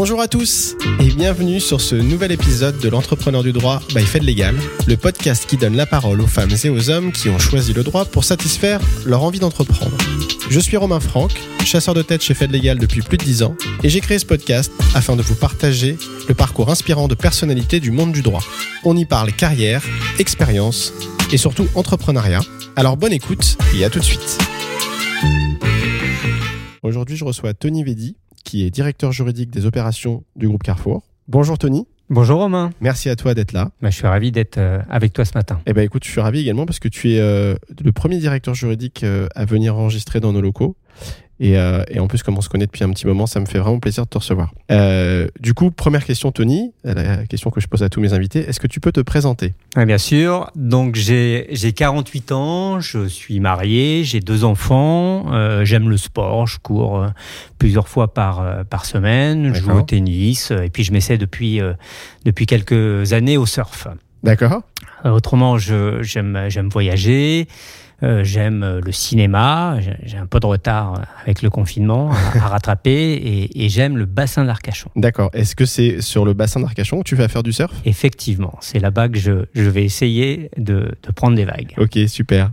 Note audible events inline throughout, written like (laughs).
Bonjour à tous et bienvenue sur ce nouvel épisode de l'entrepreneur du droit by Fed Legal, le podcast qui donne la parole aux femmes et aux hommes qui ont choisi le droit pour satisfaire leur envie d'entreprendre. Je suis Romain Franck, chasseur de tête chez Fed Legal depuis plus de 10 ans et j'ai créé ce podcast afin de vous partager le parcours inspirant de personnalités du monde du droit. On y parle carrière, expérience et surtout entrepreneuriat. Alors bonne écoute et à tout de suite. Aujourd'hui, je reçois Tony Vedi, qui est directeur juridique des opérations du groupe Carrefour. Bonjour Tony. Bonjour Romain. Merci à toi d'être là. Bah, je suis ravi d'être euh, avec toi ce matin. Eh ben écoute, je suis ravi également parce que tu es euh, le premier directeur juridique euh, à venir enregistrer dans nos locaux. Et, euh, et, en plus, comme on se connaît depuis un petit moment, ça me fait vraiment plaisir de te recevoir. Euh, du coup, première question, Tony, la question que je pose à tous mes invités, est-ce que tu peux te présenter? Oui, Bien sûr. Donc, j'ai 48 ans, je suis marié, j'ai deux enfants, euh, j'aime le sport, je cours euh, plusieurs fois par, euh, par semaine, je joue au tennis, et puis je m'essaie depuis, depuis quelques années au surf. D'accord. autrement, j'aime voyager. Euh, j'aime euh, le cinéma, j'ai un peu de retard avec le confinement à, rattraper, et, et j'aime le bassin d'Arcachon. D'accord. Est-ce que c'est sur le bassin d'Arcachon que tu vas faire du surf? Effectivement, c'est là-bas que je, je, vais essayer de, de, prendre des vagues. Ok, super.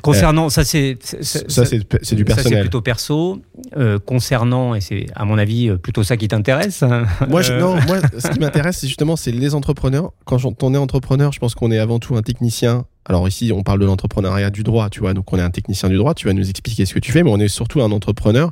Concernant, euh, ça c'est ça c'est du personnel. Ça c'est plutôt perso. Euh, concernant, et c'est à mon avis plutôt ça qui t'intéresse. Moi, je, non, moi, ce qui m'intéresse, c'est justement c'est les entrepreneurs. Quand on est entrepreneur, je pense qu'on est avant tout un technicien alors ici, on parle de l'entrepreneuriat du droit, tu vois. Donc on est un technicien du droit, tu vas nous expliquer ce que tu fais, mais on est surtout un entrepreneur.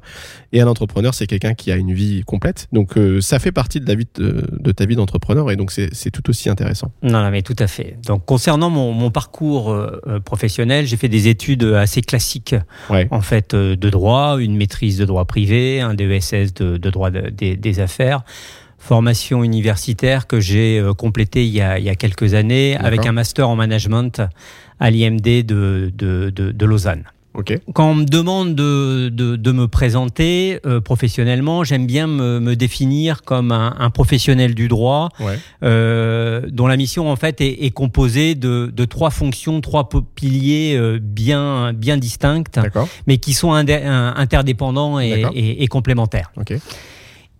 Et un entrepreneur, c'est quelqu'un qui a une vie complète. Donc euh, ça fait partie de, la vie de, ta vie d'entrepreneur et donc c'est tout aussi intéressant. Non, non, mais tout à fait. Donc concernant mon, parcours euh, euh, professionnel, j'ai fait des études assez classiques, en fait, de droit, une maîtrise de droit privé, un DESS de, de droit des affaires formation universitaire que j'ai euh, complétée il y, a, il y a quelques années avec un master en management à l'IMD de, de, de, de Lausanne. Okay. Quand on me demande de, de, de me présenter euh, professionnellement, j'aime bien me, me, définir comme un, un, professionnel du droit, ouais. euh, dont la mission en fait est, est composée de, de, trois fonctions, trois piliers euh, bien bien distincts, mais qui sont interdépendants et, et, et complémentaires. Okay.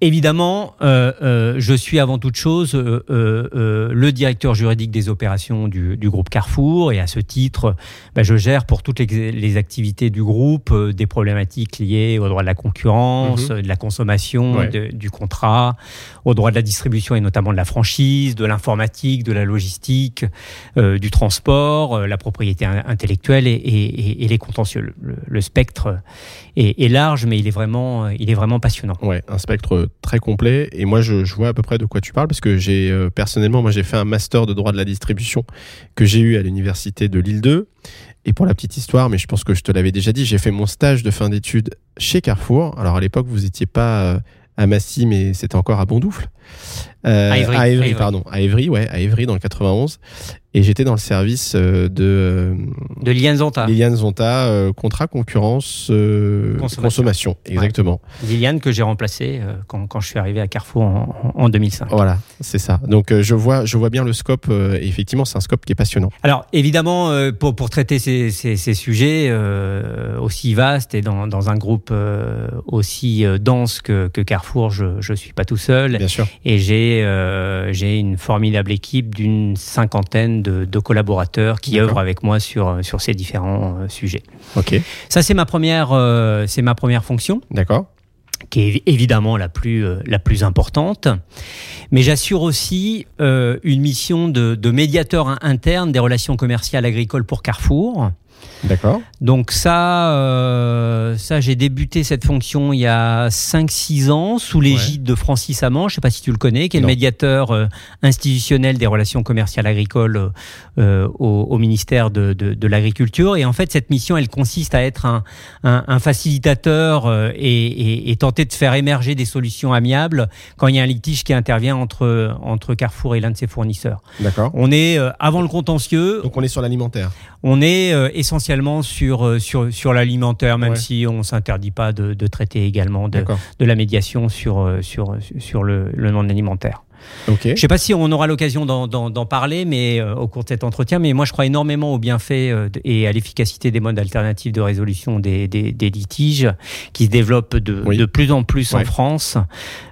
Évidemment, euh, euh, je suis avant toute chose euh, euh, le directeur juridique des opérations du, du, groupe Carrefour et à ce titre, bah, je gère pour toutes les, les activités du groupe euh, des problématiques liées au droit de la concurrence, mmh. de la consommation, ouais. de, du contrat, au droit de la distribution et notamment de la franchise, de l'informatique, de la logistique, euh, du transport, la propriété intellectuelle et, et, les contentieux. Le, spectre est, large, mais il est vraiment, il est vraiment passionnant. Ouais, un spectre très complet. Et moi, je, vois à peu près de quoi tu parles parce que j'ai euh, personnellement, moi, j'ai fait un master de droit de la distribution que j'ai eu à l'université de Lille 2. Et pour la petite histoire, mais je pense que je te l'avais déjà dit, j'ai fait mon stage de fin d'études chez Carrefour. Alors à l'époque, vous n'étiez pas euh, à Massy, mais c'était encore à Bondoufle. Euh, à Évry, à Évry, pardon, à Évry, ouais, à Évry dans le 91. Et j'étais dans le service euh, de euh, de Liliane Zonta. Liliane Zonta, euh, contrat concurrence euh, consommation. consommation. exactement. Ouais. Liliane que j'ai remplacée quand, quand je suis arrivé à Carrefour en, en 2005. Voilà, c'est ça. Donc je vois je vois bien le scope. et effectivement, c'est un scope qui est passionnant. Alors évidemment, pour pour traiter ces ces, ces sujets aussi vastes et dans dans un groupe aussi dense que que Carrefour, je je suis pas tout seul. Bien sûr. Et j'ai j'ai une formidable équipe d'une cinquantaine de, de, collaborateurs qui œuvrent avec moi sur, sur ces différents euh, sujets. Ok. Ça, c'est ma première, euh, c'est ma première fonction. D'accord. Qui est évidemment la plus, euh, la plus importante. Mais j'assure aussi euh, une mission de, de médiateur interne des relations commerciales agricoles pour Carrefour. D'accord. Donc ça, euh, ça j'ai débuté cette fonction il y a 5-6 ans sous l'égide ouais. de Francis Amand, je ne sais pas si tu le connais, qui est non. le médiateur euh, institutionnel des relations commerciales agricoles euh, au, au, ministère de, de, de l'Agriculture. Et en fait, cette mission, elle consiste à être un, un, un facilitateur et, et, et, tenter de faire émerger des solutions amiables quand il y a un litige qui intervient entre, entre Carrefour et l'un de ses fournisseurs. D'accord. On est avant le contentieux. Donc on est sur l'alimentaire. On est euh, essentiellement sur, sur, sur l'alimentaire, même ouais. si on ne s'interdit pas de, de, traiter également de, de, la médiation sur, sur, sur le, le non alimentaire. Je ne sais pas si on aura l'occasion d'en parler mais, au cours de cet entretien, mais moi je crois énormément au bienfait et à l'efficacité des modes alternatifs de résolution des, litiges qui se développent de, de plus en plus en France.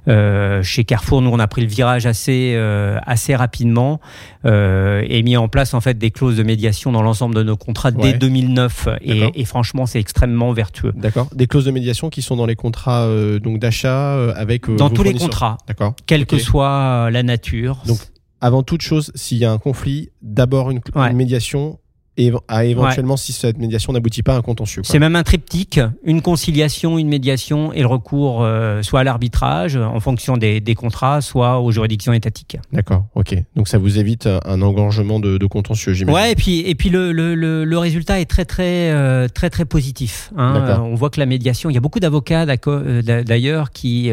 Chez Carrefour, nous on a pris le virage assez, assez rapidement et mis en place en fait des clauses de médiation dans l'ensemble de nos contrats dès 2009 et, franchement c'est extrêmement vertueux. D'accord. Des clauses de médiation qui sont dans les contrats donc d'achat avec dans tous les contrats. D'accord. Quelle que soit la nature. Donc avant toute chose, s'il y a un conflit, d'abord une, médiation et à éventuellement si cette médiation n'aboutit pas à un contentieux. C'est même un triptyque, une conciliation, une médiation et le recours euh, soit à l'arbitrage en fonction des, des, contrats, soit aux juridictions étatiques. D'accord, ok. Donc ça vous évite un engorgement de, de contentieux, j'imagine. Ouais, et puis et puis le, le, le, résultat est très très euh, très très positif. Hein. On voit que la médiation, il y a beaucoup d'avocats euh, d'ailleurs qui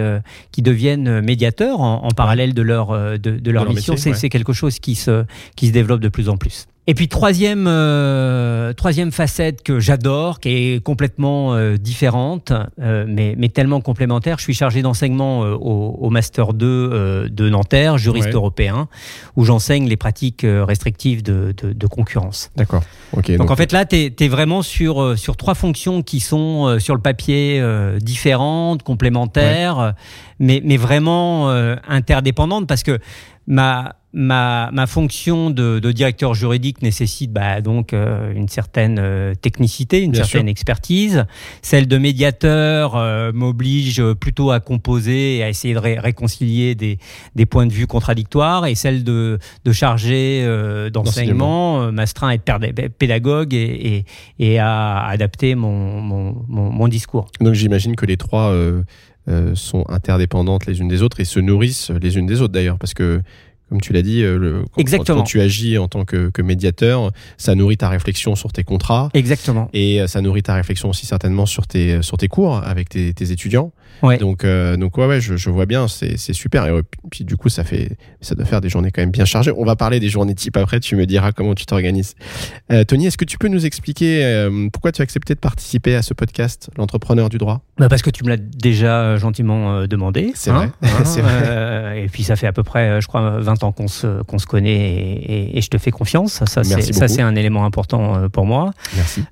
qui deviennent médiateurs en, parallèle de leur de, de leur, mission. C'est quelque chose qui se qui se développe de plus en plus. Et puis troisième, euh, troisième facette que j'adore, qui est complètement euh, différente, euh, mais, mais, tellement complémentaire. Je suis chargé d'enseignement au, Master 2 de Nanterre, juriste européen, où j'enseigne les pratiques restrictives de, de, de concurrence. D'accord. Okay, donc, en fait là, tu es, vraiment sur, sur trois fonctions qui sont sur le papier différentes, complémentaires, mais, mais vraiment interdépendantes parce que ma, ma, ma fonction de, de, directeur juridique nécessite bah, donc euh, une certaine euh, technicité, une certaine expertise. Celle de médiateur euh, m'oblige plutôt à composer et à essayer de réconcilier des, des, points de vue contradictoires. Et celle de, de chargé d'enseignement m'astreint à être pédagogue et, et, et à adapter mon, mon, mon, mon discours. Donc j'imagine que les trois sont interdépendantes les unes des autres et se nourrissent les unes des autres d'ailleurs, parce que comme tu l'as dit, euh, le, quand, tu agis en tant que, médiateur, ça nourrit ta réflexion sur tes contrats. Exactement. Et euh, ça nourrit ta réflexion aussi certainement sur tes, sur tes cours avec tes, tes étudiants. Ouais. Donc, euh, donc ouais, ouais, je, je vois bien, c'est super. Et puis du coup, ça fait, ça doit faire des journées quand même bien chargées. On va parler des journées type après. Tu me diras comment tu t'organises. Euh, Tony, est-ce que tu peux nous expliquer euh, pourquoi tu as accepté de participer à ce podcast, l'entrepreneur du droit? Bah Parce que tu me l'as déjà gentiment demandé. C'est vrai. Hein, (laughs) vrai. et puis ça fait à peu près, je crois, 20 qu'on se, qu'on se connaît et, et, je te fais confiance. Ça, c'est un élément important pour moi. Merci.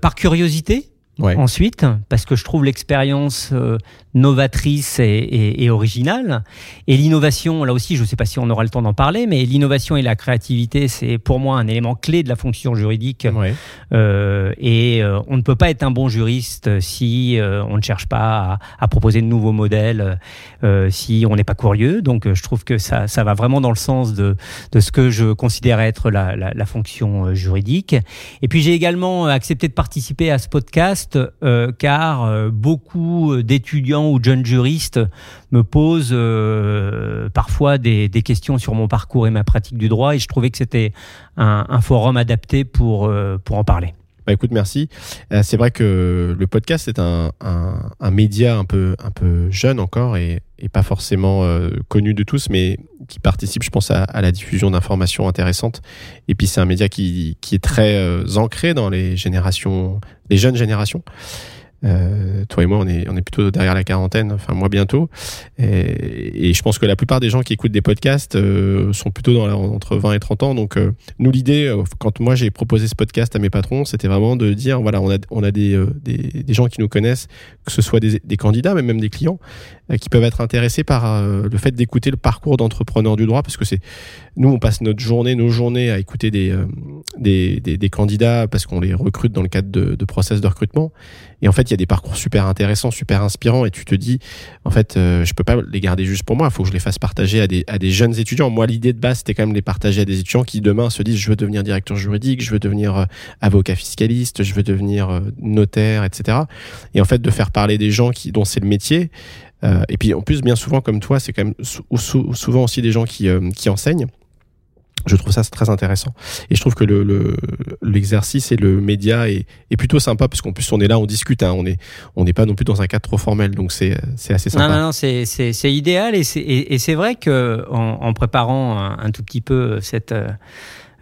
par curiosité. Ensuite, parce que je trouve l'expérience euh, novatrice et, originale. Et l'innovation, là aussi, je ne sais pas si on aura le temps d'en parler, mais l'innovation et la créativité, c'est pour moi un élément clé de la fonction juridique. Euh, et euh, on ne peut pas être un bon juriste si on ne cherche pas à, proposer de nouveaux modèles, si on n'est pas curieux. Donc, je trouve que ça, ça va vraiment dans le sens de, de ce que je considère être la, la, la fonction juridique. Et puis, j'ai également accepté de participer à ce podcast euh, car euh, beaucoup d'étudiants ou de jeunes juristes me posent euh, parfois des, questions sur mon parcours et ma pratique du droit et je trouvais que c'était un, forum adapté pour, pour en parler. Bah écoute, merci. c'est vrai que le podcast est un, média un peu, un peu jeune encore et, pas forcément connu de tous, mais qui participe, je pense, à, la diffusion d'informations intéressantes. Et puis c'est un média qui, qui est très euh, ancré dans les générations, les jeunes générations. Euh, toi et moi, on est, plutôt derrière la quarantaine, enfin moi bientôt. Et, je pense que la plupart des gens qui écoutent des podcasts euh, sont plutôt dans entre 20 et 30 ans. Donc euh, nous, l'idée, quand moi j'ai proposé ce podcast à mes patrons, c'était vraiment de dire, voilà, on a, des, gens qui nous connaissent, que ce soit des, des candidats, mais même des clients, qui peuvent être intéressés par le fait d'écouter le parcours d'entrepreneur du droit, parce que c'est nous, on passe notre journée, nos journées à écouter des, des, des, candidats parce qu'on les recrute dans le cadre de, de process de recrutement. Et en fait, il y a des parcours super intéressants, super inspirants, et tu te dis, en fait, euh, je peux pas les garder juste pour moi, il faut que je les fasse partager à des, à des jeunes étudiants. Moi, l'idée de base, c'était quand même les partager à des étudiants qui demain se disent, je veux devenir directeur juridique, je veux devenir euh, avocat fiscaliste, je veux devenir euh, notaire, etc. Et en fait, de faire parler des gens qui, dont c'est le métier. Euh, et puis, en plus, bien souvent, comme toi, c'est quand même souvent aussi des gens qui, qui enseignent. Je trouve ça très intéressant. Et je trouve que l'exercice le, et le média est, est plutôt sympa parce qu'en plus on est là, on discute, hein, on n'est on n'est pas non plus dans un cadre trop formel, donc c'est assez sympa. Non, non, non c'est idéal et c'est vrai que en, en préparant un, tout petit peu cette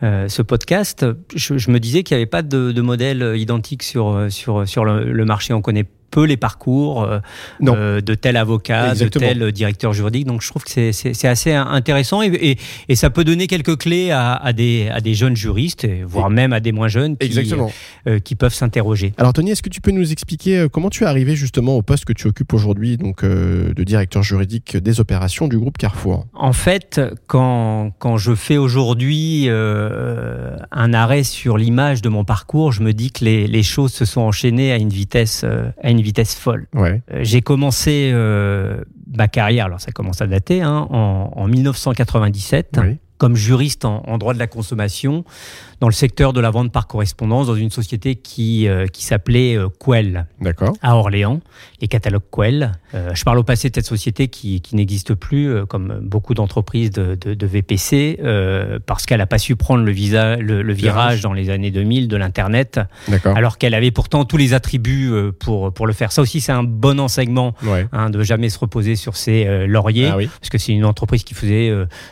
euh, ce podcast, je, je me disais qu'il n'y avait pas de, de, modèle identique sur, sur, sur le, le marché. On connaît peu les parcours euh, euh, de tel avocat, de tel directeur juridique. Donc je trouve que c'est assez intéressant et, et, ça peut donner quelques clés à, à, des, à des jeunes juristes, voire même à des moins jeunes qui, euh, qui peuvent s'interroger. Alors Tony, est-ce que tu peux nous expliquer comment tu es arrivé justement au poste que tu occupes aujourd'hui, donc de directeur juridique des opérations du groupe Carrefour? En fait, quand, quand je fais aujourd'hui un arrêt sur l'image de mon parcours, je me dis que les, les, choses se sont enchaînées à une vitesse, à une vitesse folle. Ouais. Euh, j'ai commencé euh, ma carrière, alors ça commence à dater, hein, en, en, 1997. comme juriste en, en, droit de la consommation dans le secteur de la vente par correspondance dans une société qui, euh, qui s'appelait euh, Quell. À Orléans, les catalogues Quell. Euh, je parle au passé de cette société qui, qui n'existe plus, comme beaucoup d'entreprises de, de, de, VPC, parce qu'elle n'a pas su prendre le, visa, le, virage. dans les années 2000 de l'Internet, alors qu'elle avait pourtant tous les attributs pour, pour le faire. Ça aussi, c'est un bon enseignement hein, de jamais se reposer sur ses lauriers, ah parce que c'est une entreprise qui faisait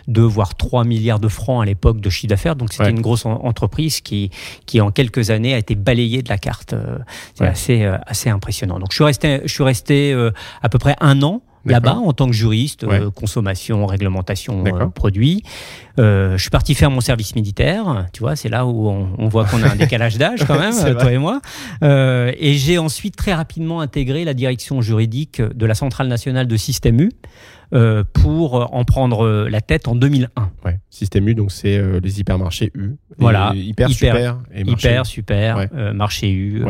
2 voire 3 milliards de francs à l'époque de chiffre d'affaires, donc c'était une grosse entreprise entreprise qui, qui en quelques années a été balayée de la carte. Euh, c'est assez, euh, assez impressionnant. Donc je suis resté, je suis resté euh, à peu près un an là-bas en tant que juriste, consommation, réglementation, produits. je suis parti faire mon service militaire, tu vois, c'est là où on, voit qu'on a un (laughs) décalage d'âge quand même, toi et moi. et j'ai ensuite très rapidement intégré la direction juridique de la Centrale nationale de Système U. Euh, pour en prendre la tête en 2001. Ouais. Système U, donc c'est euh, les hypermarchés U. Voilà. Hyper, super et marché Hyper, super, euh, marché U,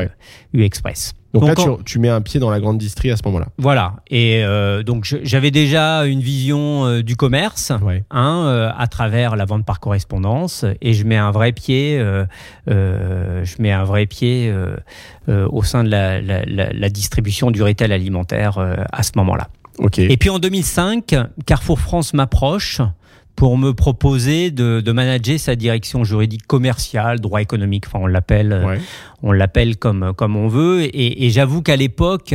U Express. Donc, là, tu, mets un pied dans la grande distrie à ce moment-là. Voilà. Et donc j'avais déjà une vision du commerce hein, à travers la vente par correspondance, et je mets un vrai pied, je mets un vrai pied au sein de la, la, la, distribution du retail alimentaire à ce moment-là. Et puis en 2005, Carrefour France m'approche pour me proposer de, manager sa direction juridique commerciale, droit économique, enfin on l'appelle, euh, on l'appelle comme comme on veut. Et, j'avoue qu'à l'époque,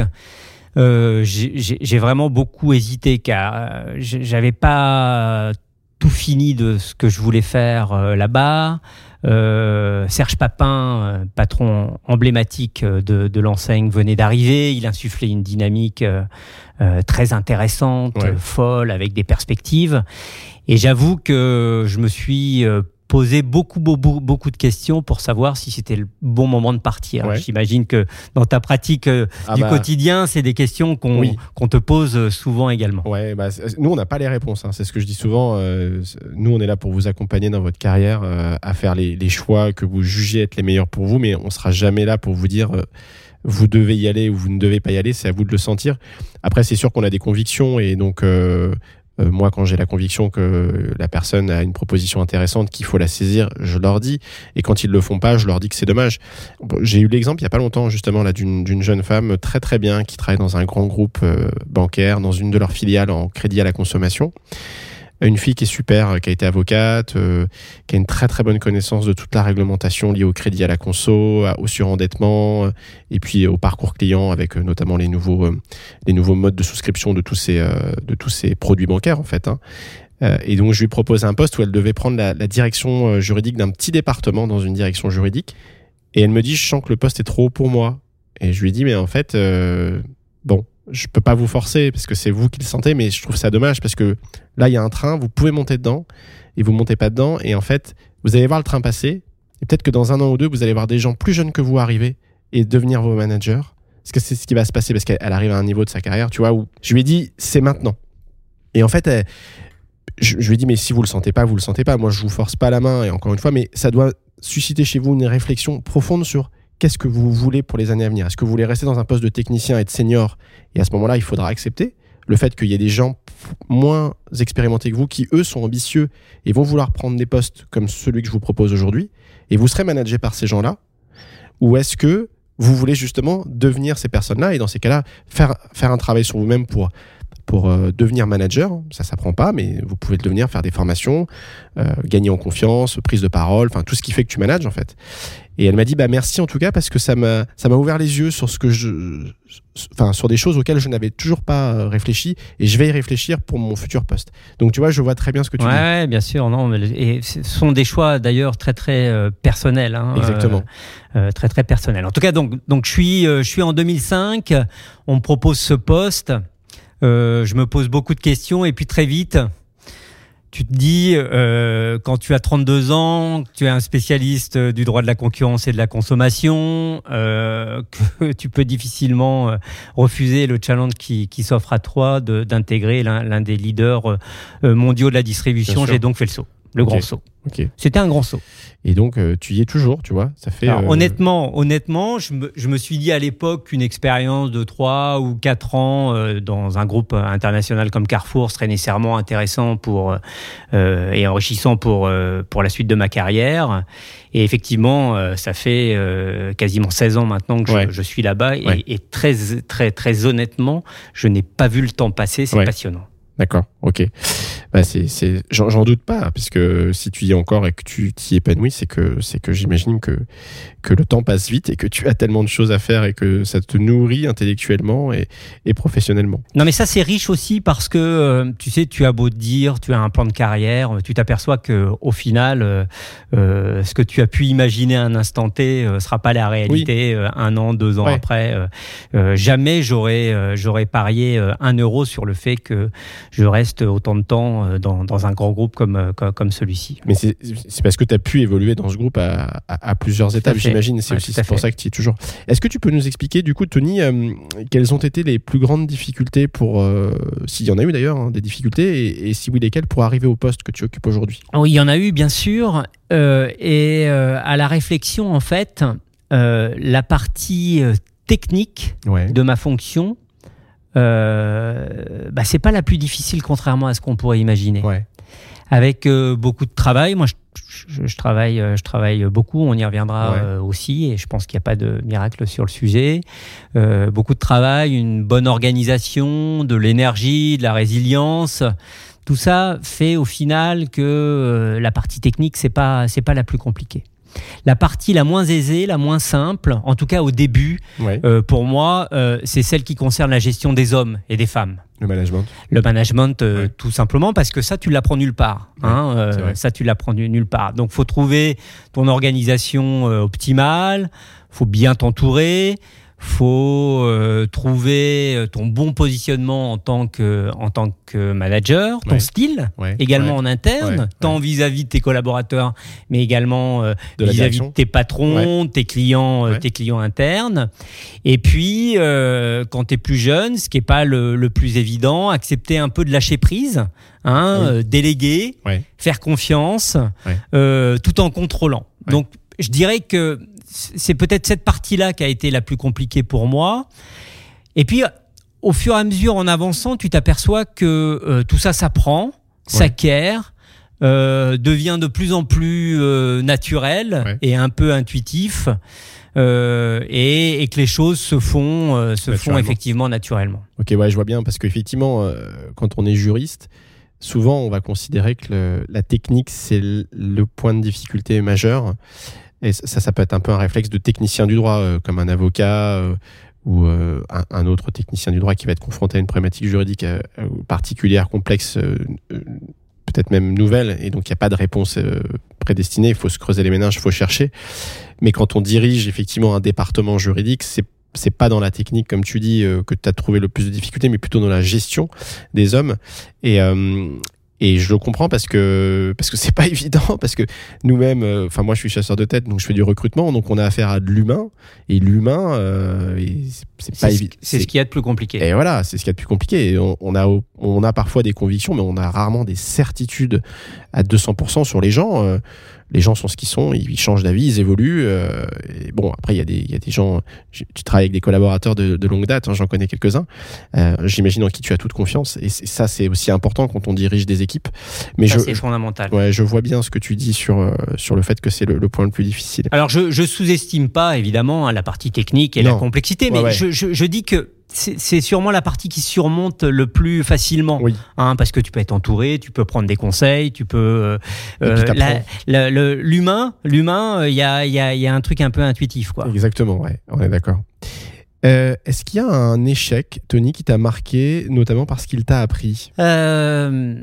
euh, j'ai vraiment beaucoup hésité car euh, j'avais pas tout fini de ce que je voulais faire là-bas. Euh, Serge Papin, euh, patron emblématique euh, de, l'enseigne, venait d'arriver. Il insufflait une dynamique très intéressante, folle, avec des perspectives. Et j'avoue que je me suis poser beaucoup, beaucoup, beaucoup de questions pour savoir si c'était le bon moment de partir. J'imagine que dans ta pratique euh, ah du bah. quotidien, c'est des questions qu'on te pose euh, souvent également. Ouais, bah, nous, on n'a pas les réponses. Hein. C'est ce que je dis souvent. Euh, nous, on est là pour vous accompagner dans votre carrière à faire les, les, choix que vous jugez être les meilleurs pour vous, mais on sera jamais là pour vous dire vous devez y aller ou vous ne devez pas y aller, c'est à vous de le sentir. Après, c'est sûr qu'on a des convictions et donc euh, moi, quand j'ai la conviction que la personne a une proposition intéressante, qu'il faut la saisir, je leur dis. Et quand ils le font pas, je leur dis que c'est dommage. J'ai eu l'exemple il y a pas longtemps justement là d'une jeune femme très très bien qui travaille dans un grand groupe euh, bancaire, dans une de leurs filiales en crédit à la consommation une fille qui est super, euh, qui a été avocate, euh, qui a une très très bonne connaissance de toute la réglementation liée au crédit à la conso, au surendettement, euh, et puis au parcours client avec notamment les nouveaux les nouveaux modes de souscription de tous ces de tous ces produits bancaires en fait. Hein. et donc je lui propose un poste où elle devait prendre la, la direction juridique d'un petit département dans une direction juridique. Et elle me dit, je sens que le poste est trop haut pour moi. Et je lui dis, mais en fait, bon, je peux pas vous forcer parce que c'est vous qui le sentez, mais je trouve ça dommage parce que là, il y a un train, vous pouvez monter dedans et vous montez pas dedans. Et en fait, vous allez voir le train passer. Et peut-être que dans un an ou deux, vous allez voir des gens plus jeunes que vous arriver et devenir vos managers. Parce que c'est ce qui va se passer parce qu'elle arrive à un niveau de sa carrière, tu vois, où je lui ai dit, c'est maintenant. Et en fait, je, lui ai dit, mais si vous le sentez pas, vous le sentez pas. Moi, je vous force pas la main. Et encore une fois, mais ça doit susciter chez vous une réflexion profonde sur qu'est-ce que vous voulez pour les années à venir? Est-ce que vous voulez rester dans un poste de technicien et de senior? Et à ce moment-là, il faudra accepter le fait qu'il y ait des gens moins expérimentés que vous qui, eux, sont ambitieux et vont vouloir prendre des postes comme celui que je vous propose aujourd'hui, et vous serez managé par ces gens-là. Ou est-ce que vous voulez justement devenir ces personnes-là et dans ces cas-là, faire, faire un travail sur vous-même pour pour devenir manager. Ça s'apprend pas, mais vous pouvez le devenir, faire des formations, gagner en confiance, prise de parole, enfin tout ce qui fait que tu manages en fait. Et elle m'a dit bah merci en tout cas parce que ça m'a ça m'a ouvert les yeux sur ce que je enfin sur des choses auxquelles je n'avais toujours pas euh, réfléchi et je vais y réfléchir pour mon futur poste. Donc tu vois, je vois très bien ce que tu dis. Ouais, bien sûr, non, et ce sont des choix d'ailleurs très très euh, personnels. Hein, Exactement. Euh, très très personnels. En tout cas, donc donc je suis je suis en 2005. On me propose ce poste. Je me pose beaucoup de questions et puis très vite tu te dis, euh, quand tu as 32 ans, tu es un spécialiste du droit de la concurrence et de la consommation, euh, (laughs) que tu peux difficilement euh, refuser le challenge qui, qui s'offre à toi d'intégrer l'un des leaders mondiaux de la distribution. J'ai donc fait le saut, le grand saut. C'était un grand saut. Et donc, euh, tu y es toujours, tu vois. Ça fait. Euh, honnêtement, honnêtement, je me, je me, suis dit à l'époque qu'une expérience de 3 ou 4 ans euh, dans un groupe international comme Carrefour serait nécessairement intéressant pour et enrichissant pour pour la suite de ma carrière. Et effectivement, ça fait quasiment 16 ans maintenant que je, je suis là-bas et, et, très très très honnêtement, je n'ai pas vu le temps passer. C'est passionnant. D'accord, ok. Bah c'est, c'est, j'en, doute pas, puisque si tu y es encore et que tu t'y épanouis, c'est que, c'est que j'imagine que, que le temps passe vite et que tu as tellement de choses à faire et que ça te nourrit intellectuellement et, et professionnellement. Non, mais ça, c'est riche aussi parce que, euh, tu sais, tu as beau te dire, tu as un plan de carrière, tu t'aperçois que au final, euh, euh ce que tu as pu imaginer à un instant T euh, sera pas la réalité un an, deux ans après. jamais j'aurais, j'aurais parié un euro sur le fait que je reste autant de temps euh, dans, dans un grand groupe comme, euh, comme, celui-ci. Mais c'est parce que tu as pu évoluer dans ce groupe à, à, plusieurs étapes, j'imagine. C'est aussi pour ça que tu es toujours. Est-ce que tu peux nous expliquer, du coup, Tony, euh, quelles ont été les plus grandes difficultés pour, s'il y en a eu d'ailleurs, hein, des difficultés, et, si oui, lesquelles pour arriver au poste que tu occupes aujourd'hui? Oui, il y en a eu, bien sûr. et à la réflexion, en fait, la partie technique de ma fonction euh, bah, c'est pas la plus difficile contrairement à ce qu'on pourrait imaginer. Avec euh, beaucoup de travail, moi je, travaille, euh, je travaille beaucoup, on y reviendra euh, aussi, et je pense qu'il n'y a pas de miracle sur le sujet. beaucoup de travail, une bonne organisation, de l'énergie, de la résilience. Tout ça fait au final que la partie technique c'est pas c'est pas la plus compliquée. La partie la moins aisée, la moins simple, en tout cas au début, euh, pour moi, euh, c'est celle qui concerne la gestion des hommes et des femmes. Le management. Le management, euh, tout simplement, parce que ça, tu l'apprends nulle part. Hein, ça, tu l'apprends nulle part. Donc, faut trouver ton organisation optimale, faut bien t'entourer faut euh, trouver euh, ton bon positionnement en tant que, en tant que manager, ton style également en interne, tant vis-à-vis de tes collaborateurs, mais également euh, vis-à-vis de, tes patrons, tes clients, tes clients internes. Et puis, quand tu es plus jeune, ce qui est pas le, le, plus évident, accepter un peu de lâcher prise, hein, déléguer, faire confiance, tout en contrôlant. Donc, je dirais que c'est peut-être cette partie-là qui a été la plus compliquée pour moi. Et puis, au fur et à mesure, en avançant, tu t'aperçois que euh, tout ça s'apprend, s'acquiert, euh, devient de plus en plus euh, naturel et un peu intuitif, et, que les choses se font, se font effectivement naturellement. Ok, ouais, je vois bien, parce qu'effectivement, quand on est juriste, souvent on va considérer que la technique, c'est le point de difficulté majeur. Et ça, ça peut être un peu un réflexe de technicien du droit, euh, comme un avocat euh, ou euh, un, autre technicien du droit qui va être confronté à une problématique juridique particulière, complexe, peut-être même nouvelle, et donc il n'y a pas de réponse prédestinée, il faut se creuser les méninges, il faut chercher. Mais quand on dirige effectivement un département juridique, c'est c'est pas dans la technique, comme tu dis, que tu as trouvé le plus de difficultés, mais plutôt dans la gestion des hommes. Et, et je le comprends parce que parce que c'est pas (laughs) évident parce que nous-mêmes, euh, enfin moi je suis chasseur de tête donc je fais du recrutement donc on a affaire à de l'humain. Et l'humain euh, c'est pas évident. C'est ce qu'il y a de plus compliqué. Et voilà, c'est ce qu'il y a de plus compliqué. on, on, a on a parfois des convictions mais on a rarement des certitudes à 200% sur les gens. Euh, les gens sont ce qu'ils sont, ils changent d'avis, ils évoluent. Euh, et bon, après, il y, a des, y a des gens. Tu travailles avec des collaborateurs de, de longue date, hein, j'en connais quelques-uns. Euh, J'imagine en qui tu as toute confiance. Et ça, c'est aussi important quand on dirige des équipes. Mais ça, c'est fondamental. Ouais, je vois bien ce que tu dis sur, sur le fait que c'est le, le, point le plus difficile. Alors, je, je sous-estime pas, évidemment, hein, la partie technique et la complexité, mais Je, je, je dis que c'est sûrement la partie qui surmonte le plus facilement, oui. hein, parce que tu peux être entouré, tu peux prendre des conseils, tu peux. Euh, l'humain, l'humain, il y a, y, a, y a, un truc un peu intuitif, quoi. Exactement, ouais, on est d'accord. Euh, est-ce qu'il y a un échec, Tony, qui t'a marqué, notamment parce qu'il t'a appris? Euh,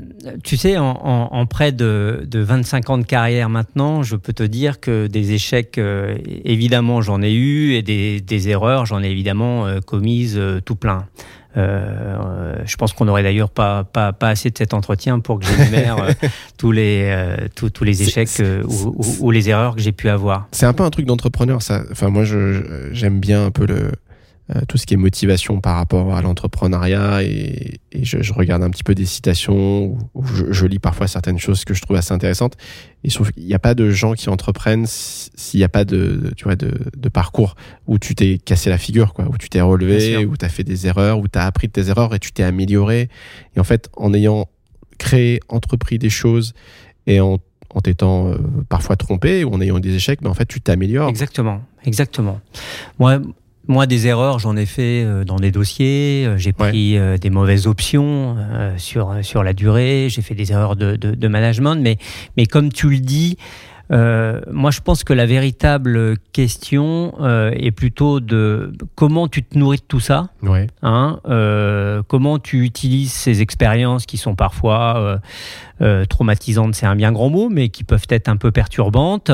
Tu sais, en, près de, 25 ans de carrière maintenant, je peux te dire que des échecs, euh, évidemment, j'en ai eu, et des, erreurs, j'en ai évidemment commises tout plein. je pense qu'on n'aurait d'ailleurs pas, pas, assez de cet entretien pour que j'énumère (laughs) tous, les, tous, les échecs ou, les erreurs que j'ai pu avoir. C'est un peu un truc d'entrepreneur, ça. Enfin, moi, j'aime bien un peu le, euh, tout ce qui est motivation par rapport à l'entrepreneuriat et, je, regarde un petit peu des citations ou, je, lis parfois certaines choses que je trouve assez intéressantes et trouve qu'il n'y a pas de gens qui entreprennent s'il n'y a pas de, tu vois, de, parcours où tu t'es cassé la figure quoi où tu t'es relevé où tu as fait des erreurs où tu as appris de tes erreurs et tu t'es amélioré et en fait en ayant créé entrepris des choses et en en t'étant euh, parfois trompé ou en ayant des échecs, mais en fait, tu t'améliores. Exactement, exactement. Moi, moi, des erreurs, j'en ai fait euh, dans des dossiers. Euh, j'ai pris euh, des mauvaises options sur sur la durée. J'ai fait des erreurs de, de, de management. Mais mais comme tu le dis, euh, moi, je pense que la véritable question euh, est plutôt de comment tu te nourris de tout ça. Ouais. Hein, euh, comment tu utilises ces expériences qui sont parfois traumatisantes, c'est un bien grand mot, mais qui peuvent être un peu perturbantes.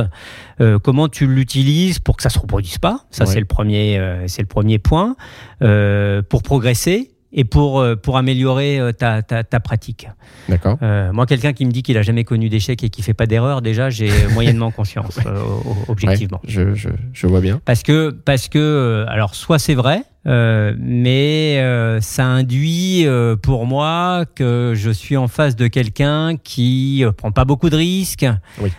comment tu l'utilises pour que ça se reproduise pas Ça, c'est le premier, c'est le premier point. pour progresser et pour, euh, pour améliorer euh, ta, ta, ta pratique. D'accord. Euh, moi, quelqu'un qui me dit qu'il a jamais connu d'échec et qui fait pas d'erreur, déjà, j'ai (laughs) moyennement confiance, objectivement. je, je, je, vois bien. Parce que, parce que alors, soit c'est vrai, mais ça induit pour moi que je suis en face de quelqu'un qui prend pas beaucoup de risques, oui.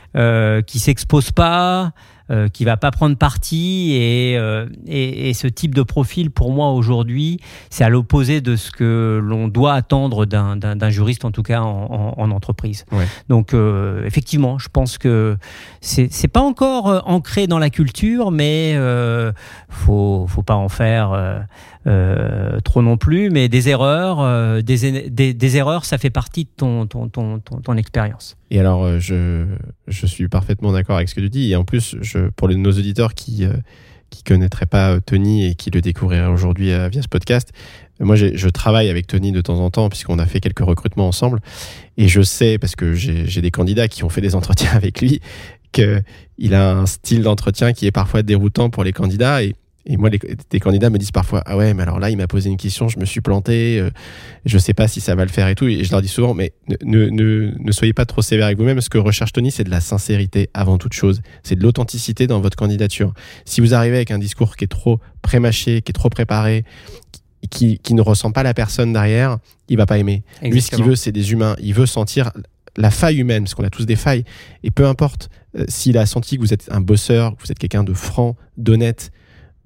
qui s'expose pas, euh, qui va pas prendre parti euh, et, et, ce type de profil pour moi aujourd'hui c'est à l'opposé de ce que l'on doit attendre d'un juriste en tout cas en, en, entreprise. Donc euh, effectivement je pense que c'est pas encore ancré dans la culture mais faut faut pas en faire euh, trop non plus, mais des erreurs, euh, des, erreurs, ça fait partie de ton, expérience. Et alors, euh, je, suis parfaitement d'accord avec ce que tu dis. Et en plus, pour nos auditeurs qui qui connaîtraient pas Tony et qui le découvriraient aujourd'hui via ce podcast, moi je travaille avec Tony de temps en temps puisqu'on a fait quelques recrutements ensemble et je sais parce que j'ai des candidats qui ont fait des (laughs) entretiens avec lui qu'il a un style d'entretien qui est parfois déroutant pour les candidats et et moi, les, candidats me disent parfois Ah ouais, mais alors là, il m'a posé une question, je me suis planté, euh, je sais pas si ça va le faire et tout. Et je leur dis souvent Mais ne, ne, ne soyez pas trop sévère avec vous-même. Ce que recherche Tony, c'est de la sincérité avant toute chose. C'est de l'authenticité dans votre candidature. Si vous arrivez avec un discours qui est trop prémâché, qui est trop préparé, qui, qui ne ressent pas la personne derrière, il va pas aimer. Lui, ce qu'il veut, c'est des humains. Il veut sentir la faille humaine, parce qu'on a tous des failles. Et peu importe euh, s'il a senti que vous êtes un bosseur, que vous êtes quelqu'un de franc, d'honnête,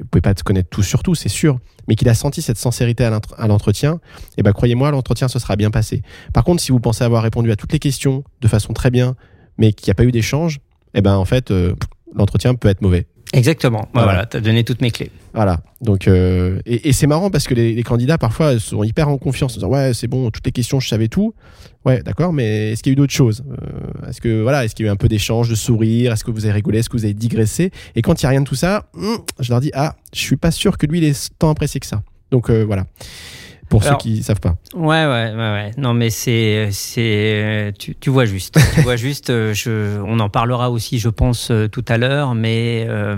vous pouvez pas te connaître tout sur tout, c'est sûr, mais qu'il a senti cette sincérité à l'entretien, et eh ben croyez-moi, l'entretien se sera bien passé. Par contre, si vous pensez avoir répondu à toutes les questions de façon très bien, mais qu'il n'y a pas eu d'échange, eh ben en fait, euh, l'entretien peut être mauvais. Exactement. Voilà, tu as donné toutes mes clés. Voilà. Donc, euh, et, c'est marrant parce que les, candidats parfois sont hyper en confiance, en disant ouais c'est bon, toutes les questions je savais tout. Ouais, d'accord, mais est-ce qu'il y a eu d'autres choses? Euh, Est-ce que voilà, est-ce qu'il y a eu un peu d'échange, de sourire? Est-ce que vous avez rigolé? Est-ce que vous avez digressé? Et quand il n'y a rien de tout ça, hmm, je leur dis ah, je suis pas sûr que lui il est tant apprécié que ça. Donc euh, voilà pour ceux qui savent pas. Ouais, ouais, ouais, ouais. Non, mais c'est, c'est, tu, tu, vois juste, (laughs) tu vois juste. Euh, je, on en parlera aussi, je pense, euh, tout à l'heure, mais euh,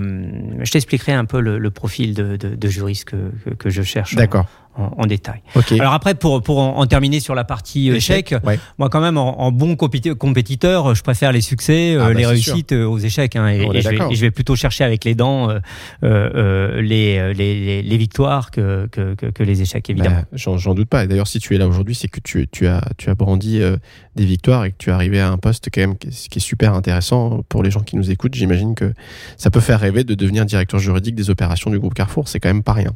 je t'expliquerai un peu le, profil de, de, de juriste que, que, que je cherche. D'accord en, détail. Alors après, pour, pour en, terminer sur la partie euh, échec, moi quand même, en, bon compétiteur, je préfère les succès, euh, ah, les bah, réussites euh, aux échecs. Hein, et, je vais, plutôt chercher avec les dents les, les, les, victoires que, que, que, les échecs, évidemment. Bah, j'en doute pas. D'ailleurs, si tu es là aujourd'hui, c'est que tu, tu, as, tu as brandi des victoires et que tu es arrivé à un poste quand même qui est super intéressant pour les gens qui nous écoutent. J'imagine que ça peut faire rêver de devenir directeur juridique des opérations du groupe Carrefour. C'est quand même pas rien.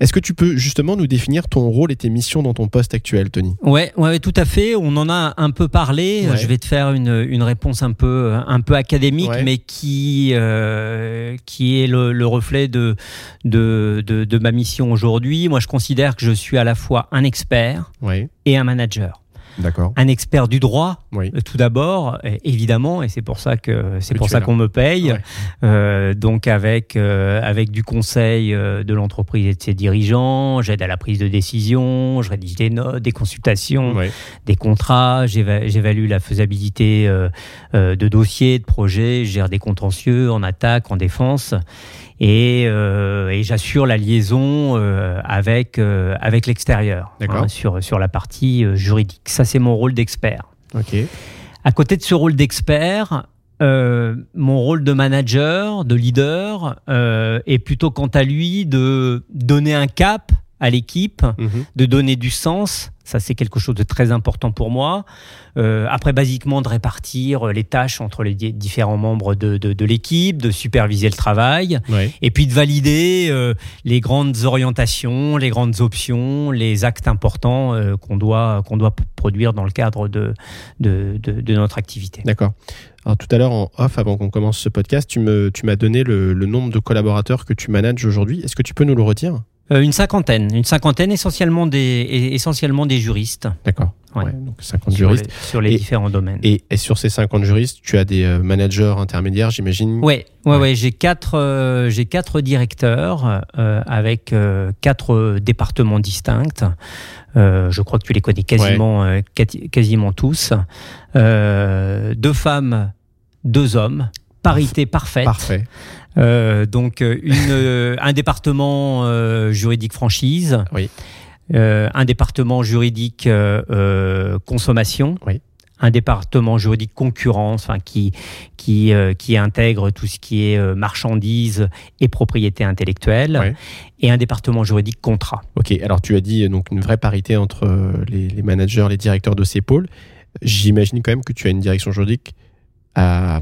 Est-ce que tu peux justement nous nous définir ton rôle et tes missions dans ton poste actuel, Tony Ouais, ouais, tout à fait. On en a un peu parlé. Je vais te faire une, une réponse un peu, un peu académique, mais qui, euh, qui est le, le reflet de, de, de, de, ma mission aujourd'hui. Moi, je considère que je suis à la fois un expert et un manager un expert du droit, euh, tout d'abord, évidemment, et c'est pour ça que c'est pour ça qu'on me paye. Euh, donc avec euh, avec du conseil de l'entreprise et de ses dirigeants, j'aide à la prise de décision, je rédige des notes, des consultations, des contrats, j'évalue la faisabilité de dossiers, de projets, je gère des contentieux en attaque, en défense et, euh, et j'assure la liaison euh, avec, euh, avec l'extérieur hein, sur, sur la partie juridique. Ça, c'est mon rôle d'expert. Okay. À côté de ce rôle d'expert, mon rôle de manager, de leader, est plutôt quant à lui de donner un cap à l'équipe, mhm. de donner du sens. Ça, c'est quelque chose de très important pour moi. Euh, après, basiquement, de répartir les tâches entre les différents membres de, de, l'équipe, de superviser le travail, et puis de valider euh, les grandes orientations, les grandes options, les actes importants euh, qu'on doit, qu'on doit produire dans le cadre de, de, de notre activité. D'accord. Alors tout à l'heure en off, avant qu'on commence ce podcast, tu m'as tu donné le, le nombre de collaborateurs que tu manages aujourd'hui. Est-ce que tu peux nous le retirer euh, une cinquantaine, une cinquantaine essentiellement des, essentiellement des juristes. D'accord. Ouais. donc 50 juristes. sur les différents domaines. Et, et, sur ces 50 juristes, tu as des euh, managers intermédiaires, j'imagine? Oui, ouais, ouais. j'ai quatre, euh, j'ai quatre directeurs avec quatre départements distincts. je crois que tu les connais quasiment, quasiment tous. deux femmes, deux hommes. Parité parfaite. Parfait. Euh, donc euh, une, euh, un département juridique franchise, oui. un département juridique consommation, oui. un département juridique concurrence, enfin qui qui qui intègre tout ce qui est marchandises et propriété intellectuelle, et un département juridique contrat. Ok, alors tu as dit donc une vraie parité entre les, les managers, les directeurs de ces pôles. J'imagine quand même que tu as une direction juridique à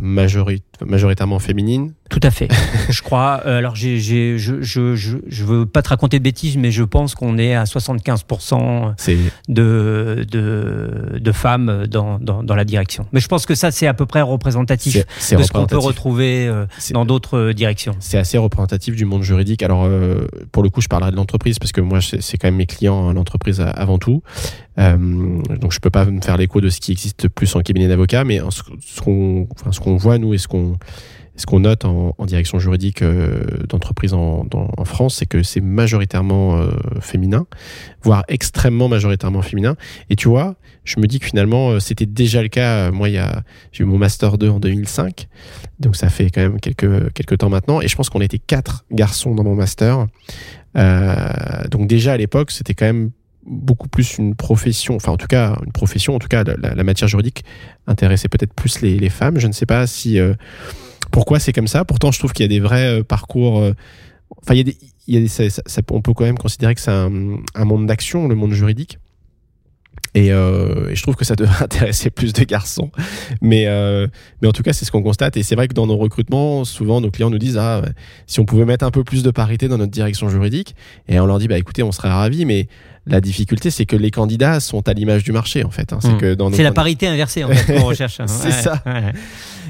majoritairement féminine. Tout à fait. (laughs) je crois. Euh, alors, j'ai, j'ai, je, je, je, je, veux pas te raconter de bêtises, mais je pense qu'on est à 75% de, de, de femmes dans, dans, dans, la direction. Mais je pense que ça, c'est à peu près représentatif de ce qu'on peut retrouver euh, dans d'autres euh, directions. C'est assez représentatif du monde juridique. Alors, pour le coup, je parlerai de l'entreprise parce que moi, c'est quand même mes clients, hein, l'entreprise avant tout. donc, je peux pas me faire l'écho de ce qui existe plus en cabinet d'avocat, mais ce qu'on enfin, ce qu'on voit nous et ce qu'on ce qu'on note en, direction juridique euh, d'entreprise en, France, c'est que c'est majoritairement euh, féminin, voire extrêmement majoritairement féminin. Et tu vois, je me dis que finalement, euh, c'était déjà le cas. Moi, il y a, j'ai eu mon master 2 en 2005, donc ça fait quand même quelques quelques temps maintenant. Et je pense qu'on était quatre garçons dans mon master. donc déjà à l'époque, c'était quand même beaucoup plus une profession, enfin en tout cas une profession, en tout cas la, matière juridique intéressait peut-être plus les, femmes. Je ne sais pas si euh, pourquoi c'est comme ça. Pourtant, je trouve qu'il y a des vrais euh, parcours. Euh, enfin, il y a on peut quand même considérer que c'est un, monde d'action, le monde juridique. Et, euh, et, je trouve que ça devrait (laughs) intéresser plus de garçons. Mais, euh, mais en tout cas, c'est ce qu'on constate. Et c'est vrai que dans nos recrutements, souvent, nos clients nous disent ah, si on pouvait mettre un peu plus de parité dans notre direction juridique. Et on leur dit bah écoutez, on serait ravis, mais la difficulté, c'est que les candidats sont à l'image du marché, en fait. Hein. C'est mmh. dans la parité inversée, en fait, qu'on recherche. (laughs) Hein. c'est ça.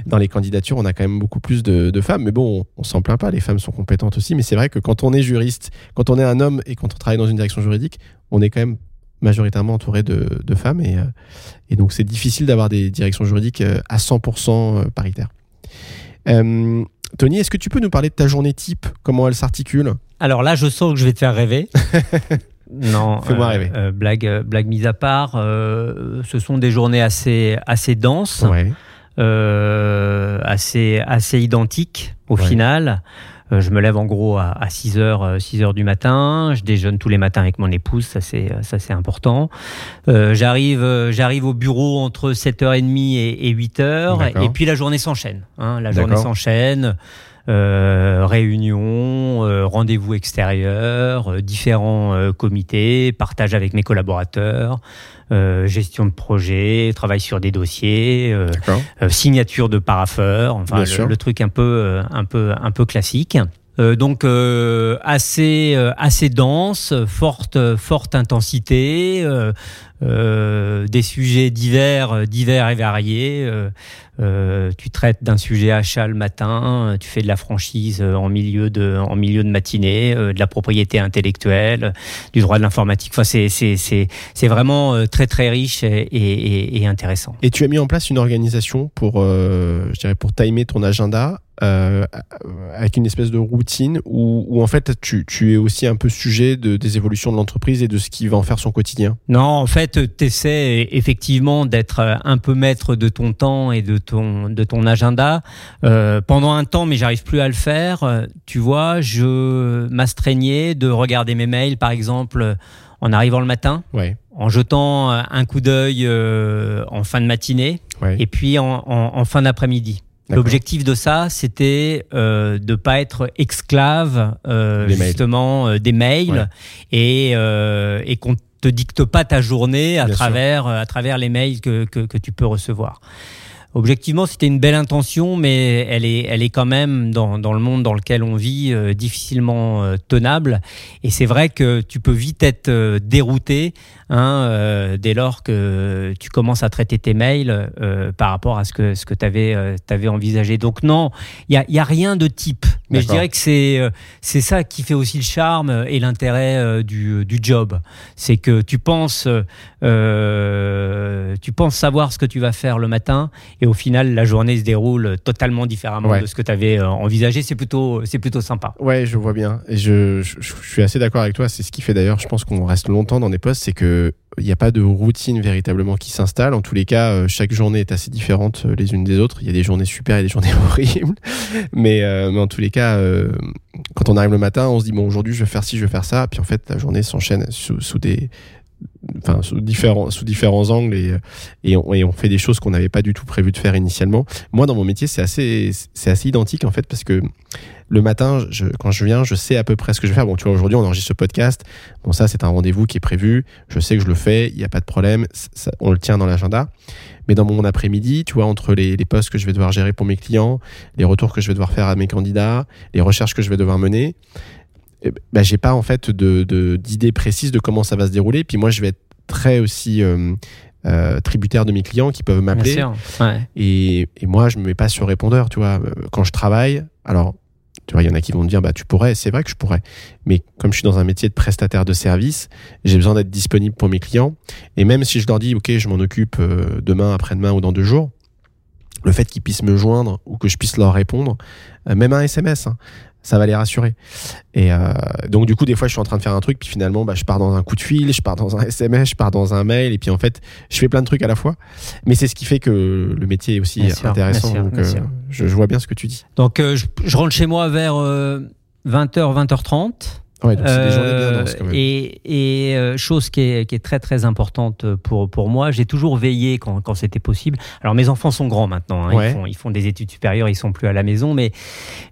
Dans les candidatures, on a quand même beaucoup plus de, de femmes. Mais bon, on, s'en plaint pas. Les femmes sont compétentes aussi. Mais c'est vrai que quand on est juriste, quand on est un homme et quand on travaille dans une direction juridique, on est quand même majoritairement entouré de, de femmes. Et, euh, et donc, c'est difficile d'avoir des directions juridiques euh, à 100% euh, paritaires. Tony, est-ce que tu peux nous parler de ta journée type? Comment elle s'articule? Alors là, je sens que je vais te faire rêver. (laughs) Non, fais-moi rêver. blague, blague mise à part, ce sont des journées assez, assez denses, assez, assez identiques au final. Euh, je me lève en gros à, 6 h 6 heures du matin. Je déjeune tous les matins avec mon épouse, ça c'est ça c'est important. Euh, j'arrive j'arrive au bureau entre 7h30 et, et 8h et puis la journée s'enchaîne. Hein, la journée s'enchaîne. Euh, réunions, euh, rendez-vous extérieurs, euh, différents comités, partage avec mes collaborateurs, gestion de projet, travail sur des dossiers, signature de paraffeur, enfin le, le, truc un peu, un peu, un peu classique. Euh, donc euh, assez euh, assez dense, forte forte intensité, des sujets divers divers et variés. tu traites d'un sujet achat le matin, tu fais de la franchise en milieu de en milieu de matinée, de la propriété intellectuelle, du droit de l'informatique. Enfin c'est c'est c'est c'est vraiment très très riche et, et, et, intéressant. Et tu as mis en place une organisation pour je dirais pour timer ton agenda euh, avec une espèce de routine où, en fait tu, tu, es aussi un peu sujet de, des évolutions de l'entreprise et de ce qui va en faire son quotidien? Non, en fait, tu essaies effectivement d'être un peu maître de ton temps et de ton, de ton agenda. Euh, pendant un temps, mais j'arrive plus à le faire, tu vois, je m'astreignais de regarder mes mails, par exemple, en arrivant le matin. Ouais en jetant un coup d'œil euh, en fin de matinée et puis en, en, en fin d'après-midi. L'objectif de ça, c'était euh, de pas être esclave euh, justement euh, des mails et, euh, et qu'on te dicte pas ta journée à travers à travers les mails que, que, que tu peux recevoir objectivement, c'était une belle intention, mais elle est, elle est quand même dans, dans le monde dans lequel on vit euh, difficilement euh, tenable. Et c'est vrai que tu peux vite être euh, dérouté hein, dès lors que tu commences à traiter tes mails par rapport à ce que ce que tu avais, avais, envisagé. Donc non, il y a, y a rien de type. Mais je dirais que c'est c'est ça qui fait aussi le charme et l'intérêt du, du job. C'est que tu penses tu penses savoir ce que tu vas faire le matin et au final la journée se déroule totalement différemment de ce que tu avais euh, envisagé. C'est plutôt, plutôt sympa. Ouais, je vois bien. Et je, je, suis assez d'accord avec toi. C'est ce qui fait d'ailleurs, je pense qu'on reste longtemps dans des postes, c'est que il n'y a pas de routine véritablement qui s'installe. En tous les cas, euh, chaque journée est assez différente euh, les unes des autres. Il y a des journées super et des journées (laughs) horribles. Mais, mais en tous les cas, quand on arrive le matin, on se dit bon aujourd'hui je vais faire ci, je vais faire ça. Puis en fait la journée s'enchaîne sous, sous des enfin sous différents sous différents angles et et on, et on fait des choses qu'on n'avait pas du tout prévu de faire initialement. Moi dans mon métier c'est assez c'est assez identique en fait parce que le matin je, quand je viens je sais à peu près ce que je vais faire. Bon tu vois aujourd'hui on enregistre ce podcast. Bon ça c'est un rendez-vous qui est prévu. Je sais que je le fais. Il n'y a pas de problème. Ça, on le tient dans l'agenda. Mais dans mon après-midi, tu vois, entre les, les postes que je vais devoir gérer pour mes clients, les retours que je vais devoir faire à mes candidats, les recherches que je vais devoir mener, bah, j'ai pas en fait de d'idée précise de comment ça va se dérouler. Puis moi, je vais être très aussi euh, euh, tributaire de mes clients qui peuvent m'appeler. Ouais. Et, et, moi, je me mets pas sur répondeur, tu vois. Quand je travaille, alors, tu vois, il y en a qui vont me dire, bah, tu pourrais. C'est vrai que je pourrais. Mais comme je suis dans un métier de prestataire de service, j'ai besoin d'être disponible pour mes clients. Et même si je leur dis, OK, je m'en occupe demain, après-demain ou dans deux jours, le fait qu'ils puissent me joindre ou que je puisse leur répondre, même un SMS, ça va les rassurer. Et euh, donc du coup, des fois, je suis en train de faire un truc, puis finalement, bah, je pars dans un coup de fil, je pars dans un (laughs) SMS, je pars dans un mail, et puis en fait, je fais plein de trucs à la fois. Mais c'est ce qui fait que le métier est aussi intéressant. donc, euh, je, je, vois bien ce que tu dis. Donc, euh, je, je, rentre chez moi vers 20h, 20h30. Ouais, donc c'est des journées bien denses quand même. Et, et euh, chose qui est, qui est, très très importante pour, pour moi, j'ai toujours veillé quand, quand c'était possible. Alors mes enfants sont grands maintenant, hein, ils, font, ils font des études supérieures, ils sont plus à la maison, mais